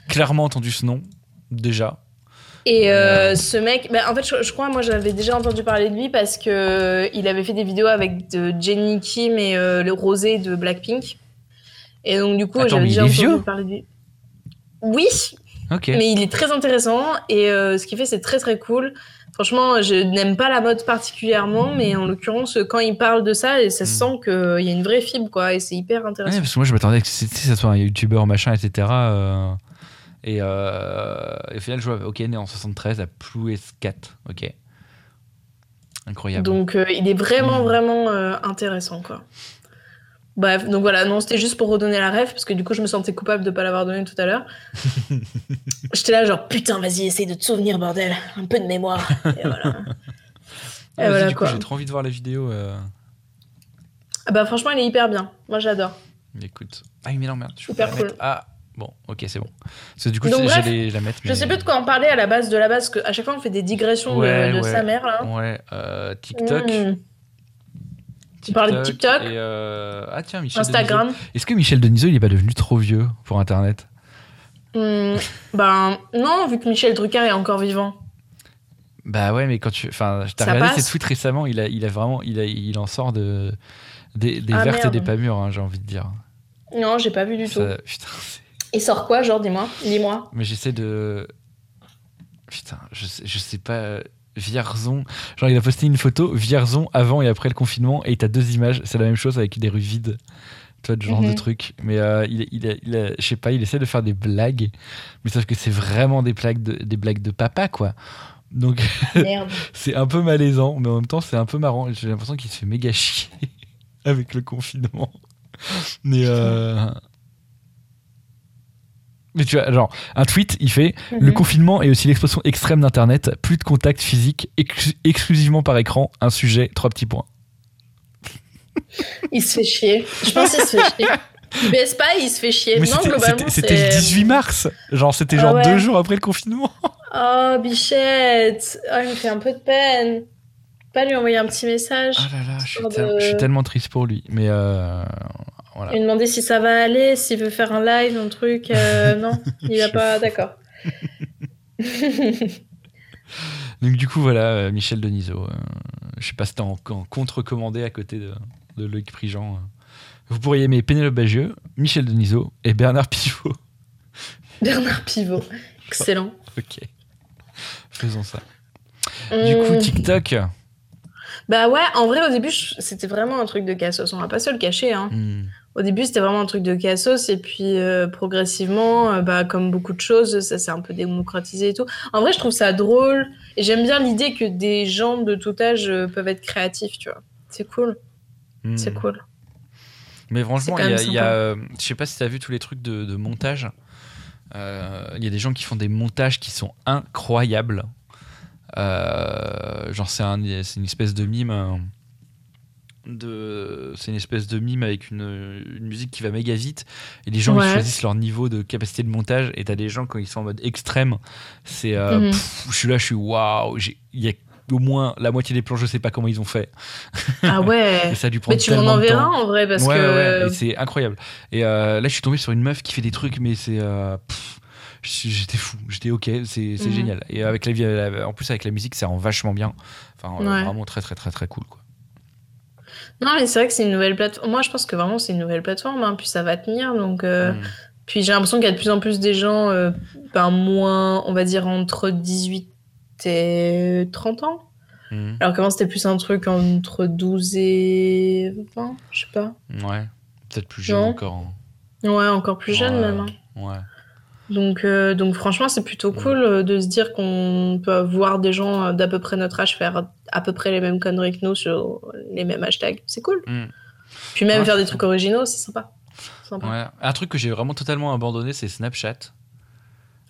clairement entendu ce nom, déjà. Et euh, ce mec, bah, en fait, je, je crois, moi, j'avais déjà entendu parler de lui parce que euh, il avait fait des vidéos avec de Jenny Kim et euh, le Rosé de Blackpink. Et donc, du coup, j'avais déjà entendu parler de lui. Oui, mais il est très intéressant et euh, ce qu'il fait, c'est très très cool. Franchement, je n'aime pas la mode particulièrement, mais en l'occurrence, quand il parle de ça, ça se Mm. sent qu'il y a une vraie fibre, quoi, et c'est hyper Ouais, intéressant. parce que moi, je m'attendais que ça soit un youtubeur, machin, etc. euh, et, euh, et au final, je vois, ok, né en 73 à Plouescat. Ok. Incroyable. Donc, euh, il est vraiment, Mm. vraiment euh, intéressant, quoi. Bref, donc voilà, non, c'était juste pour redonner la ref, parce que du coup, je me sentais coupable de pas l'avoir donné tout à l'heure. J'étais là, genre, putain, vas-y, essaye de te souvenir, bordel, un peu de mémoire. Et voilà. Ah, et vas-y, voilà, du coup, quoi. j'ai trop envie de voir la vidéo. euh, Ah bah, franchement, il est hyper bien. Moi, j'adore. Écoute. Ah, mais non, merde. Je la cool. mettre. Ah, bon, ok, c'est bon. Parce que du coup, Donc, bref, la mettre. Je sais plus de quoi en parler à la base de la base, parce qu'à chaque fois, on fait des digressions de- Ouais, de, ouais. sa mère, là. Ouais, euh, TikTok. Mm. Tu parlais de TikTok et, euh, Ah, tiens, Michel Instagram. Est-ce que Michel Denisot, il est pas devenu trop vieux pour Internet? Hmm, ben non, vu que Michel Drucker est encore vivant. Bah ouais, mais quand tu. Enfin, je t'ai regardé passe. ses tweets récemment, il a, il a vraiment. Il, a, il en sort de. Des, des Ah, vertes et des pas mûres, hein, j'ai envie de dire. Non, j'ai pas vu du tout. Putain, Il sort quoi, genre, dis-moi Dis-moi. mais j'essaie de. Putain, je sais, je sais pas. Euh, Vierzon. Genre, il a posté une photo, Vierzon avant et après le confinement, et t'as deux images. C'est la même chose avec des rues vides. Tu vois, de genre de Mhm. truc. Mais euh, il, il, a- je sais pas, il essaie de faire des blagues, mais sauf que c'est vraiment des blagues de, des blagues de papa, quoi. Donc, c'est un peu malaisant, mais en même temps, c'est un peu marrant. J'ai l'impression qu'il se fait méga chier avec le confinement. Mais, euh... mais tu vois, genre, un tweet, il fait Le Mhm. confinement est aussi l'expression extrême d'Internet, plus de contact physique, ex- exclusivement par écran, un sujet, trois petits points. Il se fait chier. Je pense qu'il se fait chier. Il baisse pas, il se fait chier. Mais non, c'était- globalement, c'était c'était le c'est- 18 mars, genre c'était Ah genre ouais. deux jours après le confinement. Oh, bichette. Oh, il me fait un peu de peine. Pas lui envoyer un petit message. Ah là là, je suis, de- je suis tellement triste pour lui. Mais euh, voilà. Lui demander si ça va aller, s'il veut faire un live, un truc. euh, non, il va pas. D'accord. Donc du coup voilà, euh, Michel Denisot. euh, je sais pas si c'était en, en contre-commandé à côté de, de Loïc Prigent. Vous pourriez aimer Pénélope Bagieux, Michel Denisot et Bernard Pivot. Bernard Pivot. Excellent. ok. Faisons ça. Du coup, TikTok. Bah ouais, en vrai, au début, c'était vraiment un truc de cassos. On va pas se le cacher. Hein. Hmm. Au début, c'était vraiment un truc de cassos. Et puis, euh, progressivement, euh, bah, comme beaucoup de choses, ça s'est un peu démocratisé et tout. En vrai, je trouve ça drôle. Et j'aime bien l'idée que des gens de tout âge euh, peuvent être créatifs, tu vois. C'est cool. Hmm. C'est cool. Mais franchement, il y a, je sais pas si tu as vu tous les trucs de, de montage. Il y a des gens qui font des montages qui sont incroyables. Genre, c'est un, c'est une espèce de mime. Euh, De, c'est une espèce de mime avec une, une musique qui va méga vite et les gens ils choisissent leur niveau de capacité de montage et t'as des gens quand ils sont en mode extrême c'est euh, Mhm. je suis là je suis waouh il y a au moins la moitié des plans je sais pas comment ils ont fait Ah ouais. et ça a dû prendre Mais tu m'en enverras en vrai parce ouais, que. ouais, c'est incroyable. Et euh, là, je suis tombé sur une meuf qui fait des trucs, mais c'est. euh, j'étais fou, j'étais ok, c'est Mhm. génial. Et avec la, la- en plus, avec la musique, ça rend vachement bien. Enfin, euh, Ouais. vraiment très, très, très, très cool. Quoi. Non, mais c'est vrai que c'est une nouvelle plateforme. Moi, je pense que vraiment, c'est une nouvelle plateforme. Hein. Puis ça va tenir. Donc. euh, Mm. Puis j'ai l'impression qu'il y a de plus en plus des gens, euh, ben, moins, on va dire, entre 18 et 30 ans. Mhm. Alors qu'avant, c'était plus un truc entre 12 et 20, je sais pas. Ouais, peut-être plus jeune Non. encore. hein. Ouais, encore plus jeune Ouais. même. hein. Ouais. Donc, euh, donc franchement, c'est plutôt cool euh, de se dire qu'on peut voir des gens euh, d'à peu près notre âge faire à peu près les mêmes conneries que nous sur les mêmes hashtags. C'est cool. Mm. Puis même Ouais, faire des trucs originaux, c'est sympa. Sympa. Ouais. Un truc que j'ai vraiment totalement abandonné, c'est Snapchat.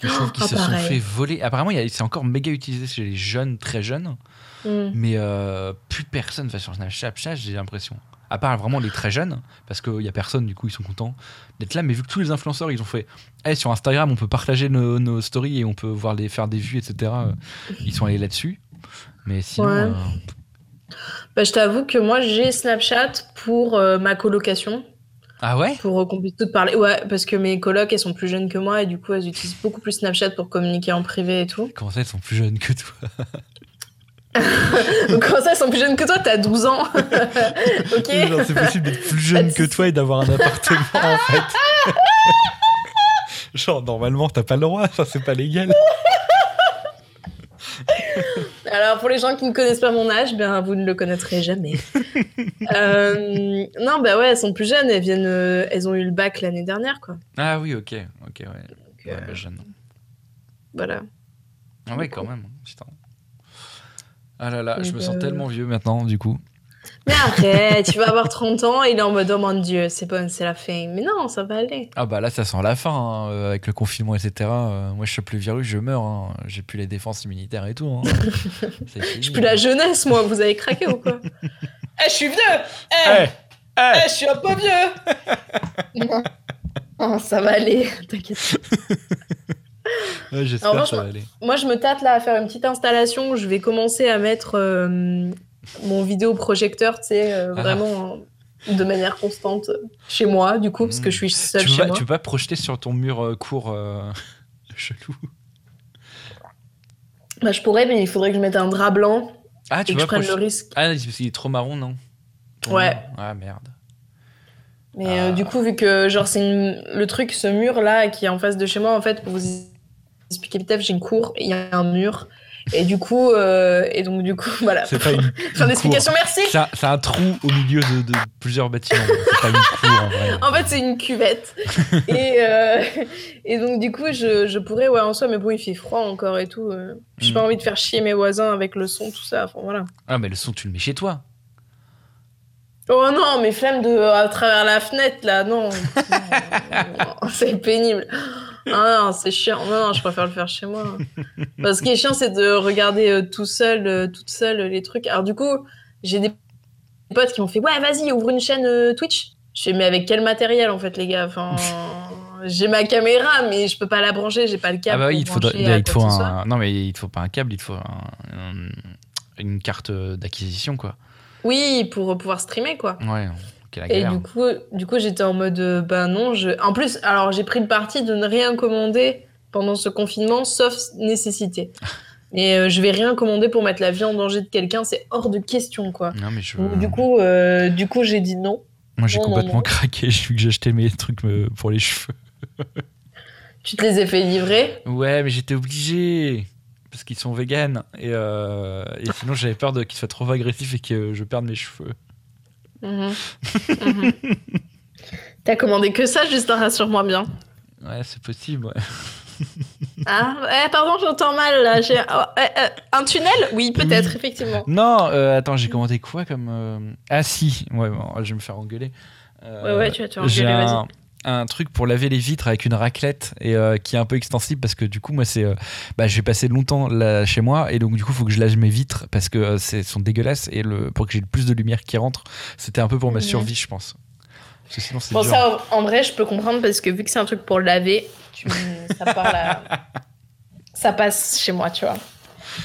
Je trouve qu'ils Ah, se sont fait voler. Apparemment, c'est encore méga utilisé chez les jeunes, très jeunes. Mm. Mais euh, plus personne va sur Snapchat, j'ai l'impression. À part vraiment les très jeunes, parce qu'il y a personne, du coup, ils sont contents d'être là. Mais vu que tous les influenceurs, ils ont fait Eh, sur Instagram, on peut partager nos, nos stories et on peut voir les faire des vues, etc. euh, Ils sont allés là-dessus. Mais sinon. Ouais. euh, Bah, je t'avoue que moi, j'ai Snapchat pour euh, ma colocation. Ah ouais? Pour euh, qu'on puisse toutes parler. Ouais, parce que mes colocs, elles sont plus jeunes que moi et du coup, elles utilisent beaucoup plus Snapchat pour communiquer en privé et tout. Comment ça, ils sont plus jeunes que toi? comment ça, elles sont plus jeunes que toi T'as 12 ans. ok C'est possible d'être plus jeune que toi et d'avoir un appartement, en fait. Genre, normalement, t'as pas le droit, ça, c'est pas légal. Alors, pour les gens qui ne connaissent pas mon âge, ben, vous ne le connaîtrez jamais. Euh, non, bah ouais, elles sont plus jeunes. Elles, viennent, euh, elles ont eu le bac l'année dernière, quoi. Ah oui, ok. Ok, ouais. Donc, Ouais, euh, bah, jeune. voilà. Ah ouais, quand même. Putain. Ah là là, je me sens euh, tellement vieux maintenant, du coup. Mais arrête, tu vas avoir 30 ans et il est en mode, oh mon dieu, c'est bon, c'est la fin. Mais non, ça va aller. Ah bah là, ça sent la fin, hein, euh, avec le confinement, etc. Euh, moi, je chope le virus, je meurs. hein. J'ai plus les défenses immunitaires et tout. hein. C'est fini. Je suis plus la jeunesse, moi. Vous avez craqué ou quoi? Eh, je suis vieux Eh, Eh, eh. eh, je suis un peu vieux Non. Oh, ça va aller, t'inquiète. Ouais, J'espère Alors, moi, que ça je- va aller. Moi, je me tâte là à faire une petite installation. Je vais commencer à mettre euh, mon vidéoprojecteur, tu sais, euh, Ah. vraiment euh, de manière constante chez moi, du coup, parce que je suis seule Tu chez moi. tu peux pas projeter sur ton mur euh, court euh, chelou. Bah, je pourrais, mais il faudrait que je mette un drap blanc Ah, et tu que je prenne le risque. Ah, parce qu'il est trop marron, non? Ton Ouais. Ah, merde. Mais Ah. euh, du coup, vu que genre c'est une- le truc, ce mur là qui est en face de chez moi, en fait, pour vous expliquer vite, j'ai une cour, il y a un mur, et du coup, euh, et donc du coup, voilà. C'est pas une, Fin une d'explication, cour. merci. C'est un, trou au milieu de, de plusieurs bâtiments. C'est pas une cour, en vrai. En fait, c'est une cuvette. et, euh, et donc, du coup, je, je pourrais, ouais, en soi, mais bon, il fait froid encore et tout. euh, J'ai Mm. pas envie de faire chier mes voisins avec le son, tout ça. Enfin, voilà. Ah, mais le son, tu le mets chez toi. Oh non, mes flammes de, à travers la fenêtre, là, non. Non, c'est pénible. Ah non, c'est chiant. Non, non, je préfère le faire chez moi. Parce ce qui est chiant, c'est de regarder euh, tout seul, euh, toute seule, les trucs. Alors, du coup, j'ai des potes qui m'ont fait Ouais, vas-y, ouvre une chaîne euh, Twitch. Je fais Mais avec quel matériel, en fait, les gars? Enfin, J'ai ma caméra, mais je peux pas la brancher, j'ai pas le câble. ah, bah oui, il te, faudrait- il faut un. Non, mais il te faut pas un câble, il te faut un- un- une carte d'acquisition, quoi. Oui, pour pouvoir streamer, quoi. Ouais, quelle Et galère. du coup, du coup j'étais en mode, euh, bah non, je... En plus, alors j'ai pris le parti de ne rien commander pendant ce confinement, sauf nécessité. Et euh, je vais rien commander pour mettre la vie en danger de quelqu'un, c'est hors de question, quoi. Non, mais je. Donc, du coup, euh, du coup j'ai dit non. Moi, j'ai non, complètement non. craqué. J'ai vu que j'achetais mes trucs euh, pour les cheveux. Tu te les ai fait livrer? Ouais, mais j'étais obligé. Parce qu'ils sont véganes. Et, euh, et sinon, j'avais peur qu'ils soient trop agressifs et que je perde mes cheveux. Mhm. Mhm. T'as commandé que ça, Justin, rassure-moi bien. Ouais, c'est possible. ouais. Ah, eh, pardon, j'entends mal là. J'ai- oh, eh, eh, un tunnel? Oui, peut-être, effectivement. Non, euh, attends, j'ai commandé quoi comme. euh, Ah, si. Ouais, bon, je vais me faire engueuler. Euh, Ouais, ouais, tu vas te faire engueuler, un, un truc pour laver les vitres avec une raclette et euh, qui est un peu extensible parce que du coup moi c'est euh, bah, je vais passer longtemps là chez moi et donc du coup faut que je lave mes vitres parce que euh, c'est sont dégueulasses et le pour que j'ai le plus de lumière qui rentre c'était un peu pour ma survie je pense parce que sinon c'est Bon, ça, en vrai, je peux comprendre parce que vu que c'est un truc pour laver, tu ça parle à- Ça passe chez moi, tu vois.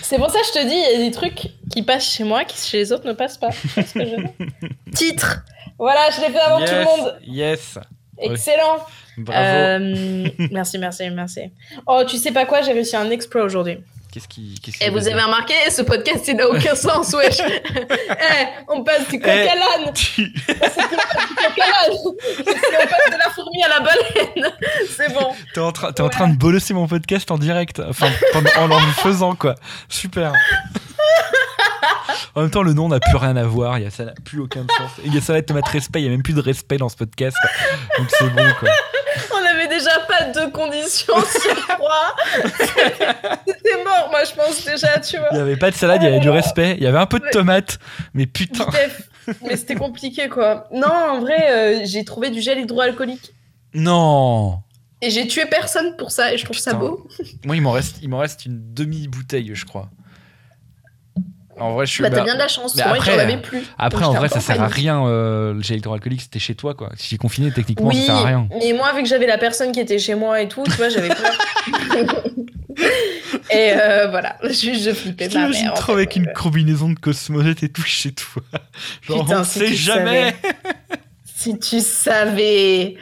C'est pour ça que je te dis, il y a des trucs qui passent chez moi qui chez les autres ne passent pas. Ce que je Titre Voilà, je l'ai fait avant yes, tout le monde. yes Ouais. Excellent. bravo Euh, merci, merci, merci. Oh, tu sais pas quoi, j'ai réussi un exploit aujourd'hui. qu'est-ce qui qu'est-ce qui Et va vous avez remarqué, ce podcast, il n'a aucun sens, wesh. Eh, on passe du coq Eh. à l'âne. Tu- on passe de la fourmi à la baleine. C'est bon. T'es en, train- t'es en train de bolosser mon podcast en direct, enfin pendant- en le faisant quoi. Super. En même temps, le nom n'a plus rien à voir, il y a, ça n'a plus aucun sens. Il y a ça va être tomate respect, il y a même plus de respect dans ce podcast. Donc c'est bon quoi. On avait déjà pas deux conditions sur trois. C'était mort, moi, je pense déjà, tu vois. Il y avait pas de salade, il y avait du respect, il y avait un peu de tomate, mais putain. Mais c'était compliqué, quoi. Non, en vrai, euh, j'ai trouvé du gel hydroalcoolique. Non. Et j'ai tué personne pour ça, et je trouve ça beau. Moi, il m'en reste, il m'en reste une demi bouteille, je crois. En vrai, je suis. Bah, t'as bah, bien de la chance. mais Moi, après, j'en avais plus. Après, en vrai, ça sert à rien. euh, le gel hydroalcoolique, c'était chez toi, quoi. Si j'ai confiné, techniquement, Oui, ça sert à rien. mais moi, vu que j'avais la personne qui était chez moi et tout, tu vois, j'avais peur. et euh, voilà, je, je flippais ma mère. en trop fait. avec une combinaison de cosmonautes et tout chez toi. Genre, Putain, on si sait jamais. Si tu savais.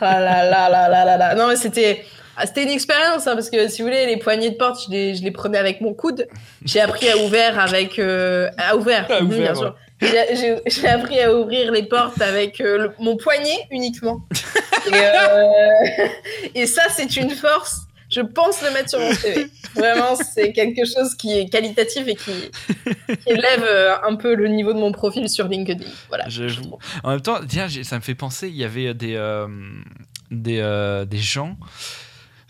Ah là là là là là là. Non, mais c'était. Ah, C'était une expérience, hein, parce que si vous voulez, les poignées de porte, je les, je les prenais avec mon coude. J'ai appris à ouvrir avec. euh, à ouvert, À mhm, ouvert, bien sûr. J'ai- appris à ouvrir les portes avec euh, le- mon poignet uniquement. Et, euh, et ça, c'est une force. Je pense le mettre sur mon CV. Vraiment, c'est quelque chose qui est qualitatif et qui, qui élève un peu le niveau de mon profil sur LinkedIn. Voilà. je. En même temps, tiens, ça me fait penser, il y avait des, des, des gens.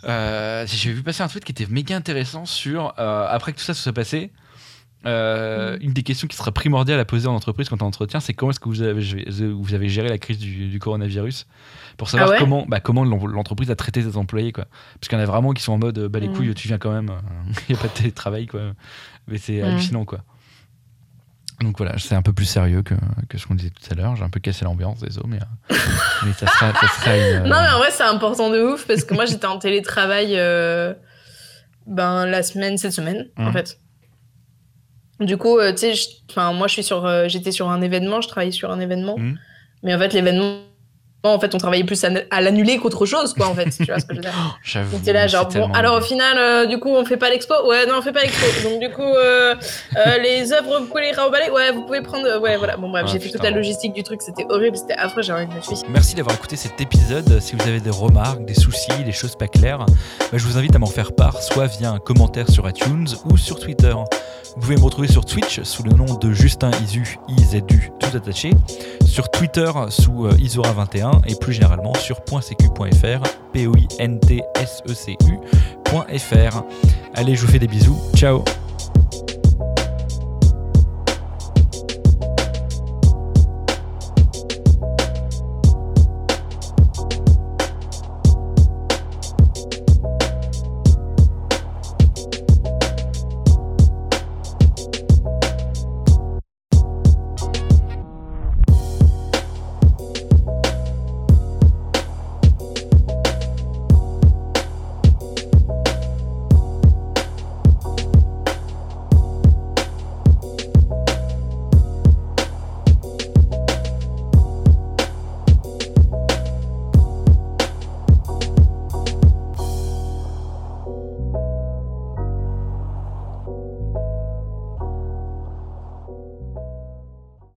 Euh, j'ai vu passer un tweet qui était méga intéressant sur euh, après que tout ça se soit passé. euh, Une des questions qui sera primordiale à poser en entreprise quand on entretien, c'est comment est-ce que vous avez, vous avez géré la crise du, du coronavirus pour savoir Ah ouais comment, bah, comment l'en- l'entreprise a traité ses employés. Quoi. Parce qu'il y en a vraiment qui sont en mode bah, les Mm. couilles, tu viens quand même, il n'y a pas de télétravail. Quoi. Mais c'est Mm. hallucinant. quoi. Donc voilà, c'est un peu plus sérieux que, que ce qu'on disait tout à l'heure. J'ai un peu cassé l'ambiance, désolé, mais, euh, mais ça sera, ça sera une. euh, Non, mais en vrai, c'est important de ouf parce que moi, j'étais en télétravail euh, ben, la semaine, cette semaine, en Mhm. fait. Du coup, euh, tu sais, moi, je suis sur, euh, j'étais sur un événement, je travaillais sur un événement. Mhm. Mais en fait, l'événement, en fait, on travaillait plus à, l'annuler qu'autre chose, quoi, en fait. tu vois ce que je veux dire J'avoue. T'es là, genre, bon, alors au final, euh, du coup, on fait pas l'expo? Ouais, non, on fait pas l'expo. Donc, du coup, euh, euh, les œuvres, vous pouvez les remballer Ouais, vous pouvez prendre. Ouais, voilà. Bon, bref, Ah, j'ai fait toute la logistique du truc, c'était horrible, c'était affreux, j'ai envie de. Merci d'avoir écouté cet épisode. Si vous avez des remarques, des soucis, des choses pas claires, bah, je vous invite à m'en faire part, soit via un commentaire sur iTunes ou sur Twitter. Vous pouvez me retrouver sur Twitch sous le nom de Justin Isu, IZU, tout attaché, sur Twitter sous euh, Isora21 et plus généralement sur .secu.fr, p o i n t s e. Allez, je vous fais des bisous. Ciao